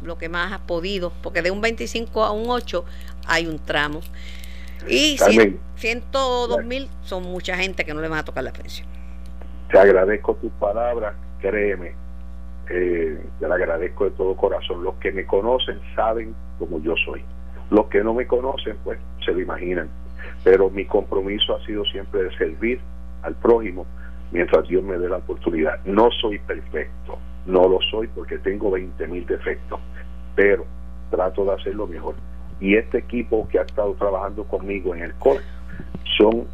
[SPEAKER 2] lo que más has podido, porque de un 25 a un 8 hay un tramo. Y 102 mil son mucha gente que no le van a tocar la pensión.
[SPEAKER 10] Te agradezco tus palabras, créeme, eh, te la agradezco de todo corazón. Los que me conocen saben como yo soy. Los que no me conocen, pues se lo imaginan. Pero mi compromiso ha sido siempre de servir al prójimo mientras Dios me dé la oportunidad. No soy perfecto, no lo soy porque tengo 20 mil defectos, pero trato de hacerlo mejor. Y este equipo que ha estado trabajando conmigo en el COR son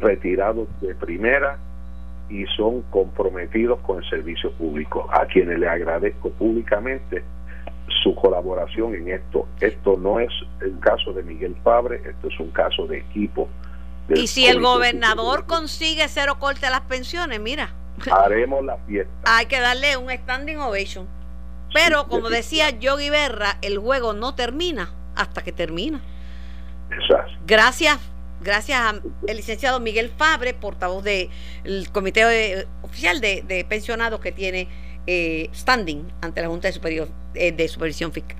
[SPEAKER 10] retirados de primera y son comprometidos con el servicio público, a quienes le agradezco públicamente su colaboración en esto. Esto no es el caso de Miguel Fabre, esto es un caso de equipo
[SPEAKER 2] y si el gobernador consigue cero corte a las pensiones, mira.
[SPEAKER 10] Haremos la fiesta. *laughs*
[SPEAKER 2] Hay que darle un standing ovation. Pero como decía Yogi Berra, el juego no termina hasta que termina.
[SPEAKER 10] Exacto.
[SPEAKER 2] Gracias, gracias al licenciado Miguel Fabre, portavoz del comité oficial de, pensionados que tiene eh, standing ante la Junta de, Superior, eh, de Supervisión Fiscal.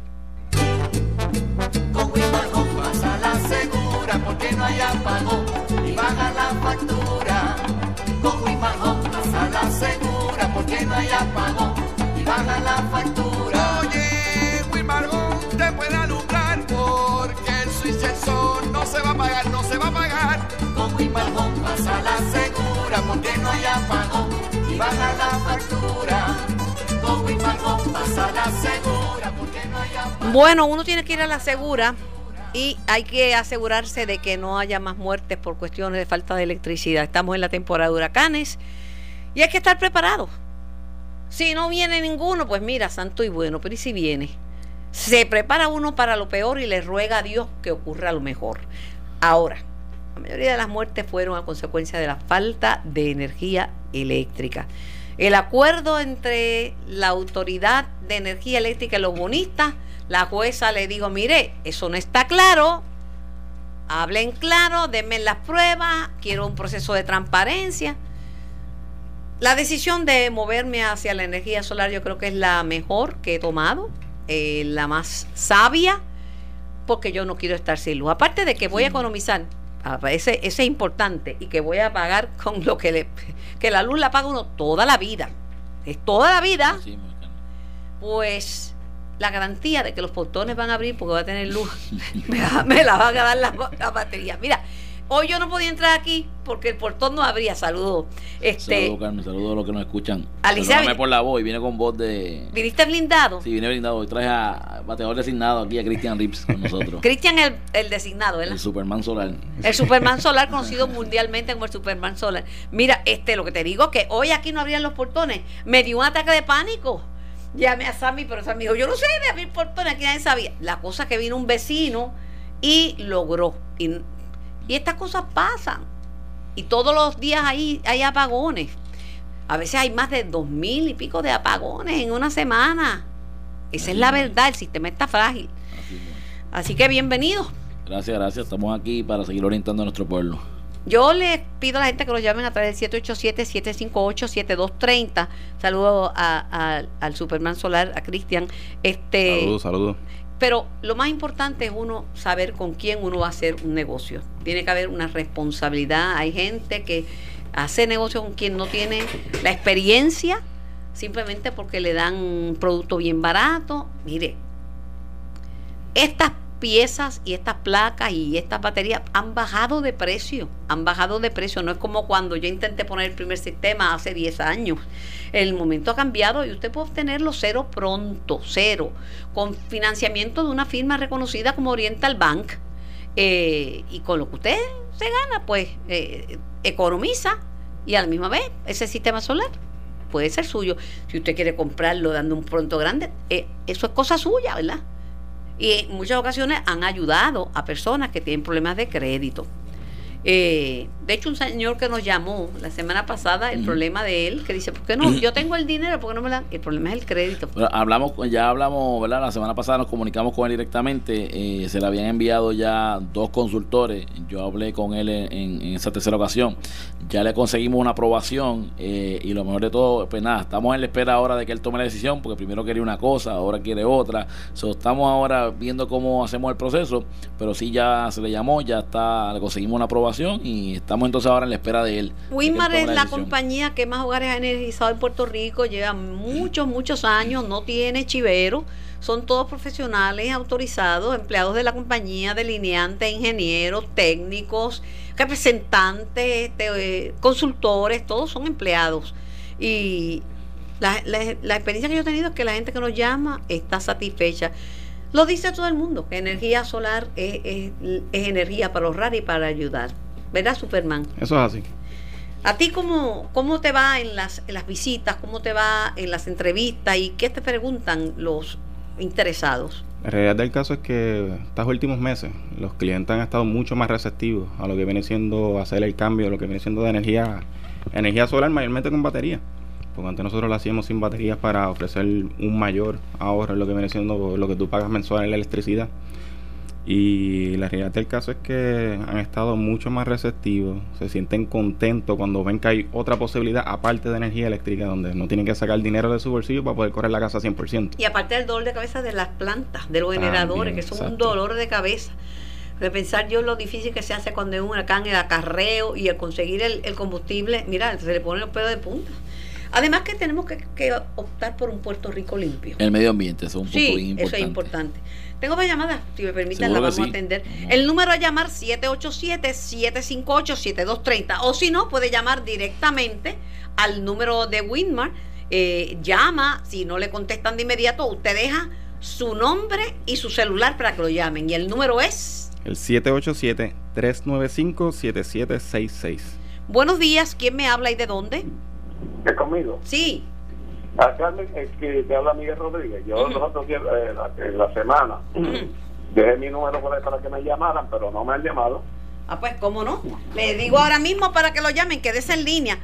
[SPEAKER 11] porque no hay apagón baja la factura. Con Wimajo pasa la segura porque no hay apagón y baja la factura. Oye, Wimajo te puede alumbrar porque el sol no se va a pagar, no se va a pagar. Con Wimajo pasa la segura porque no hay apagón y baja la factura. Con pasa la segura porque no hay apagón.
[SPEAKER 2] Bueno, uno tiene que ir a la segura y hay que asegurarse de que no haya más muertes por cuestiones de falta de electricidad. Estamos en la temporada de huracanes y hay que estar preparados. Si no viene ninguno, pues mira, santo y bueno, pero ¿y si viene? Se prepara uno para lo peor y le ruega a Dios que ocurra lo mejor. Ahora, la mayoría de las muertes fueron a consecuencia de la falta de energía eléctrica. El acuerdo entre la autoridad de energía eléctrica y los bonistas, la jueza le dijo, mire, eso no está claro, hablen claro, denme las pruebas, quiero un proceso de transparencia. La decisión de moverme hacia la energía solar yo creo que es la mejor que he tomado, eh, la más sabia, porque yo no quiero estar sin luz. Aparte de que voy a economizar, ah, ese, ese es importante, y que voy a pagar *laughs* con lo que le... que la luz la paga uno toda la vida, es toda la vida, pues la garantía de que los portones van a abrir porque va a tener luz, *laughs* me, la van a dar la, la batería. Mira, Hoy yo no podía entrar aquí porque el portón no abría. Saludos. Este,
[SPEAKER 12] saludos, Carmen. Saludos a los que nos escuchan.
[SPEAKER 2] Alicia.
[SPEAKER 12] Perdóname por la voz y viene con voz de.
[SPEAKER 2] ¿Viniste blindado?
[SPEAKER 12] Sí, vine blindado. Hoy traje a bateador designado aquí a Christian Rips con nosotros. *laughs*
[SPEAKER 2] Cristian, el, el designado, ¿verdad?
[SPEAKER 12] El Superman Solar.
[SPEAKER 2] El Superman Solar, conocido mundialmente como el Superman Solar. Mira, este, lo que te digo que hoy aquí no abrían los portones. Me dio un ataque de pánico. Llamé a Sammy, pero Sammy dijo: Yo no sé de abrir portones, aquí nadie sabía. La cosa es que vino un vecino y logró. Y y estas cosas pasan. Y todos los días hay, hay apagones. A veces hay más de dos mil y pico de apagones en una semana. Esa es la verdad, el sistema está frágil. Así que bienvenidos.
[SPEAKER 12] Gracias, gracias. Estamos aquí para seguir orientando a nuestro pueblo.
[SPEAKER 2] Yo les pido a la gente que los llamen a través del 787-758-7230. Saludos al Superman Solar, a Cristian. Este,
[SPEAKER 12] saludos, saludos.
[SPEAKER 2] Pero lo más importante es uno saber con quién uno va a hacer un negocio. Tiene que haber una responsabilidad. Hay gente que hace negocio con quien no tiene la experiencia simplemente porque le dan un producto bien barato. Mire, estas piezas y estas placas y estas baterías han bajado de precio, han bajado de precio. No es como cuando yo intenté poner el primer sistema hace 10 años. El momento ha cambiado y usted puede obtenerlo cero pronto, cero, con financiamiento de una firma reconocida como Oriental Bank. Eh, y con lo que usted se gana, pues eh, economiza y a la misma vez ese sistema solar puede ser suyo. Si usted quiere comprarlo dando un pronto grande, eh, eso es cosa suya, ¿verdad? Y en muchas ocasiones han ayudado a personas que tienen problemas de crédito. Eh, de hecho, un señor que nos llamó la semana pasada, el problema de él, que dice, ¿por qué no? Yo tengo el dinero, ¿por qué no me dan? El problema es el crédito.
[SPEAKER 12] hablamos, ya hablamos, ¿verdad? La semana pasada nos comunicamos con él directamente, eh, se le habían enviado ya dos consultores, yo hablé con él en, esa tercera ocasión, ya le conseguimos una aprobación eh, y lo mejor de todo, pues nada, estamos en la espera ahora de que él tome la decisión, porque primero quería una cosa, ahora quiere otra, estamos ahora viendo cómo hacemos el proceso, pero sí ya se le llamó, ya está, le conseguimos una aprobación y estamos entonces ahora en la espera de él.
[SPEAKER 2] Winmar es la, compañía que más hogares ha energizado en Puerto Rico, lleva muchos, muchos años, no tiene chivero, son todos profesionales autorizados, empleados de la compañía, delineantes, ingenieros, técnicos, representantes, este, consultores, todos son empleados. Y la, experiencia que yo he tenido es que la gente que nos llama está satisfecha. Lo dice todo el mundo, que energía solar es, es energía para ahorrar y para ayudar. ¿Verdad, Superman?
[SPEAKER 13] Eso es así.
[SPEAKER 2] ¿A ti cómo, cómo te va en las, en las visitas, cómo te va en las entrevistas y qué te preguntan los interesados?
[SPEAKER 13] La realidad del caso es que estos últimos meses los clientes han estado mucho más receptivos a lo que viene siendo hacer el cambio, a lo que viene siendo de energía, energía solar, mayormente con batería. Porque antes nosotros lo hacíamos sin baterías para ofrecer un mayor ahorro en lo que viene siendo lo que tú pagas mensual en la electricidad. Y la realidad del caso es que han estado mucho más receptivos, se sienten contentos cuando ven que hay otra posibilidad aparte de energía eléctrica, donde no tienen que sacar dinero de su bolsillo para poder correr la casa 100%.
[SPEAKER 2] Y aparte del dolor de cabeza de las plantas, de los generadores, que son un dolor de cabeza. De pensar yo lo difícil que se hace cuando hay un huracán, el acarreo y el conseguir el, combustible, mira, se le ponen los pelos de punta. Además que tenemos que, optar por un Puerto Rico limpio.
[SPEAKER 12] El medio ambiente, eso es un punto
[SPEAKER 2] sí, Eso es importante. Tengo más llamadas, si me permiten, la vamos a atender. El número a llamar 787-758-7230. O si no, puede llamar directamente al número de Winmar. Eh, llama, si no le contestan de inmediato, usted deja su nombre y su celular para que lo llamen. Y el número es...
[SPEAKER 13] El 787-395-7766.
[SPEAKER 2] Buenos días, ¿quién me habla y de dónde?
[SPEAKER 7] ¿Es conmigo?
[SPEAKER 2] Sí.
[SPEAKER 10] A Carmen, es que te habla Miguel Rodríguez. Yo los otros días, eh, la, en la semana, dejé mi número por ahí para que me llamaran, pero no me han llamado.
[SPEAKER 2] Ah, pues, ¿cómo no? Le digo ahora mismo para que lo llamen, quédese en línea.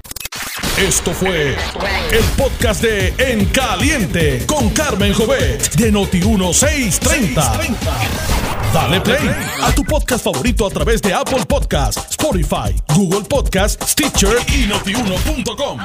[SPEAKER 1] Esto fue el podcast de En Caliente con Carmen Jovet de Noti1630. Dale play a tu podcast favorito a través de Apple Podcasts, Spotify, Google Podcasts, Stitcher y notiuno.com.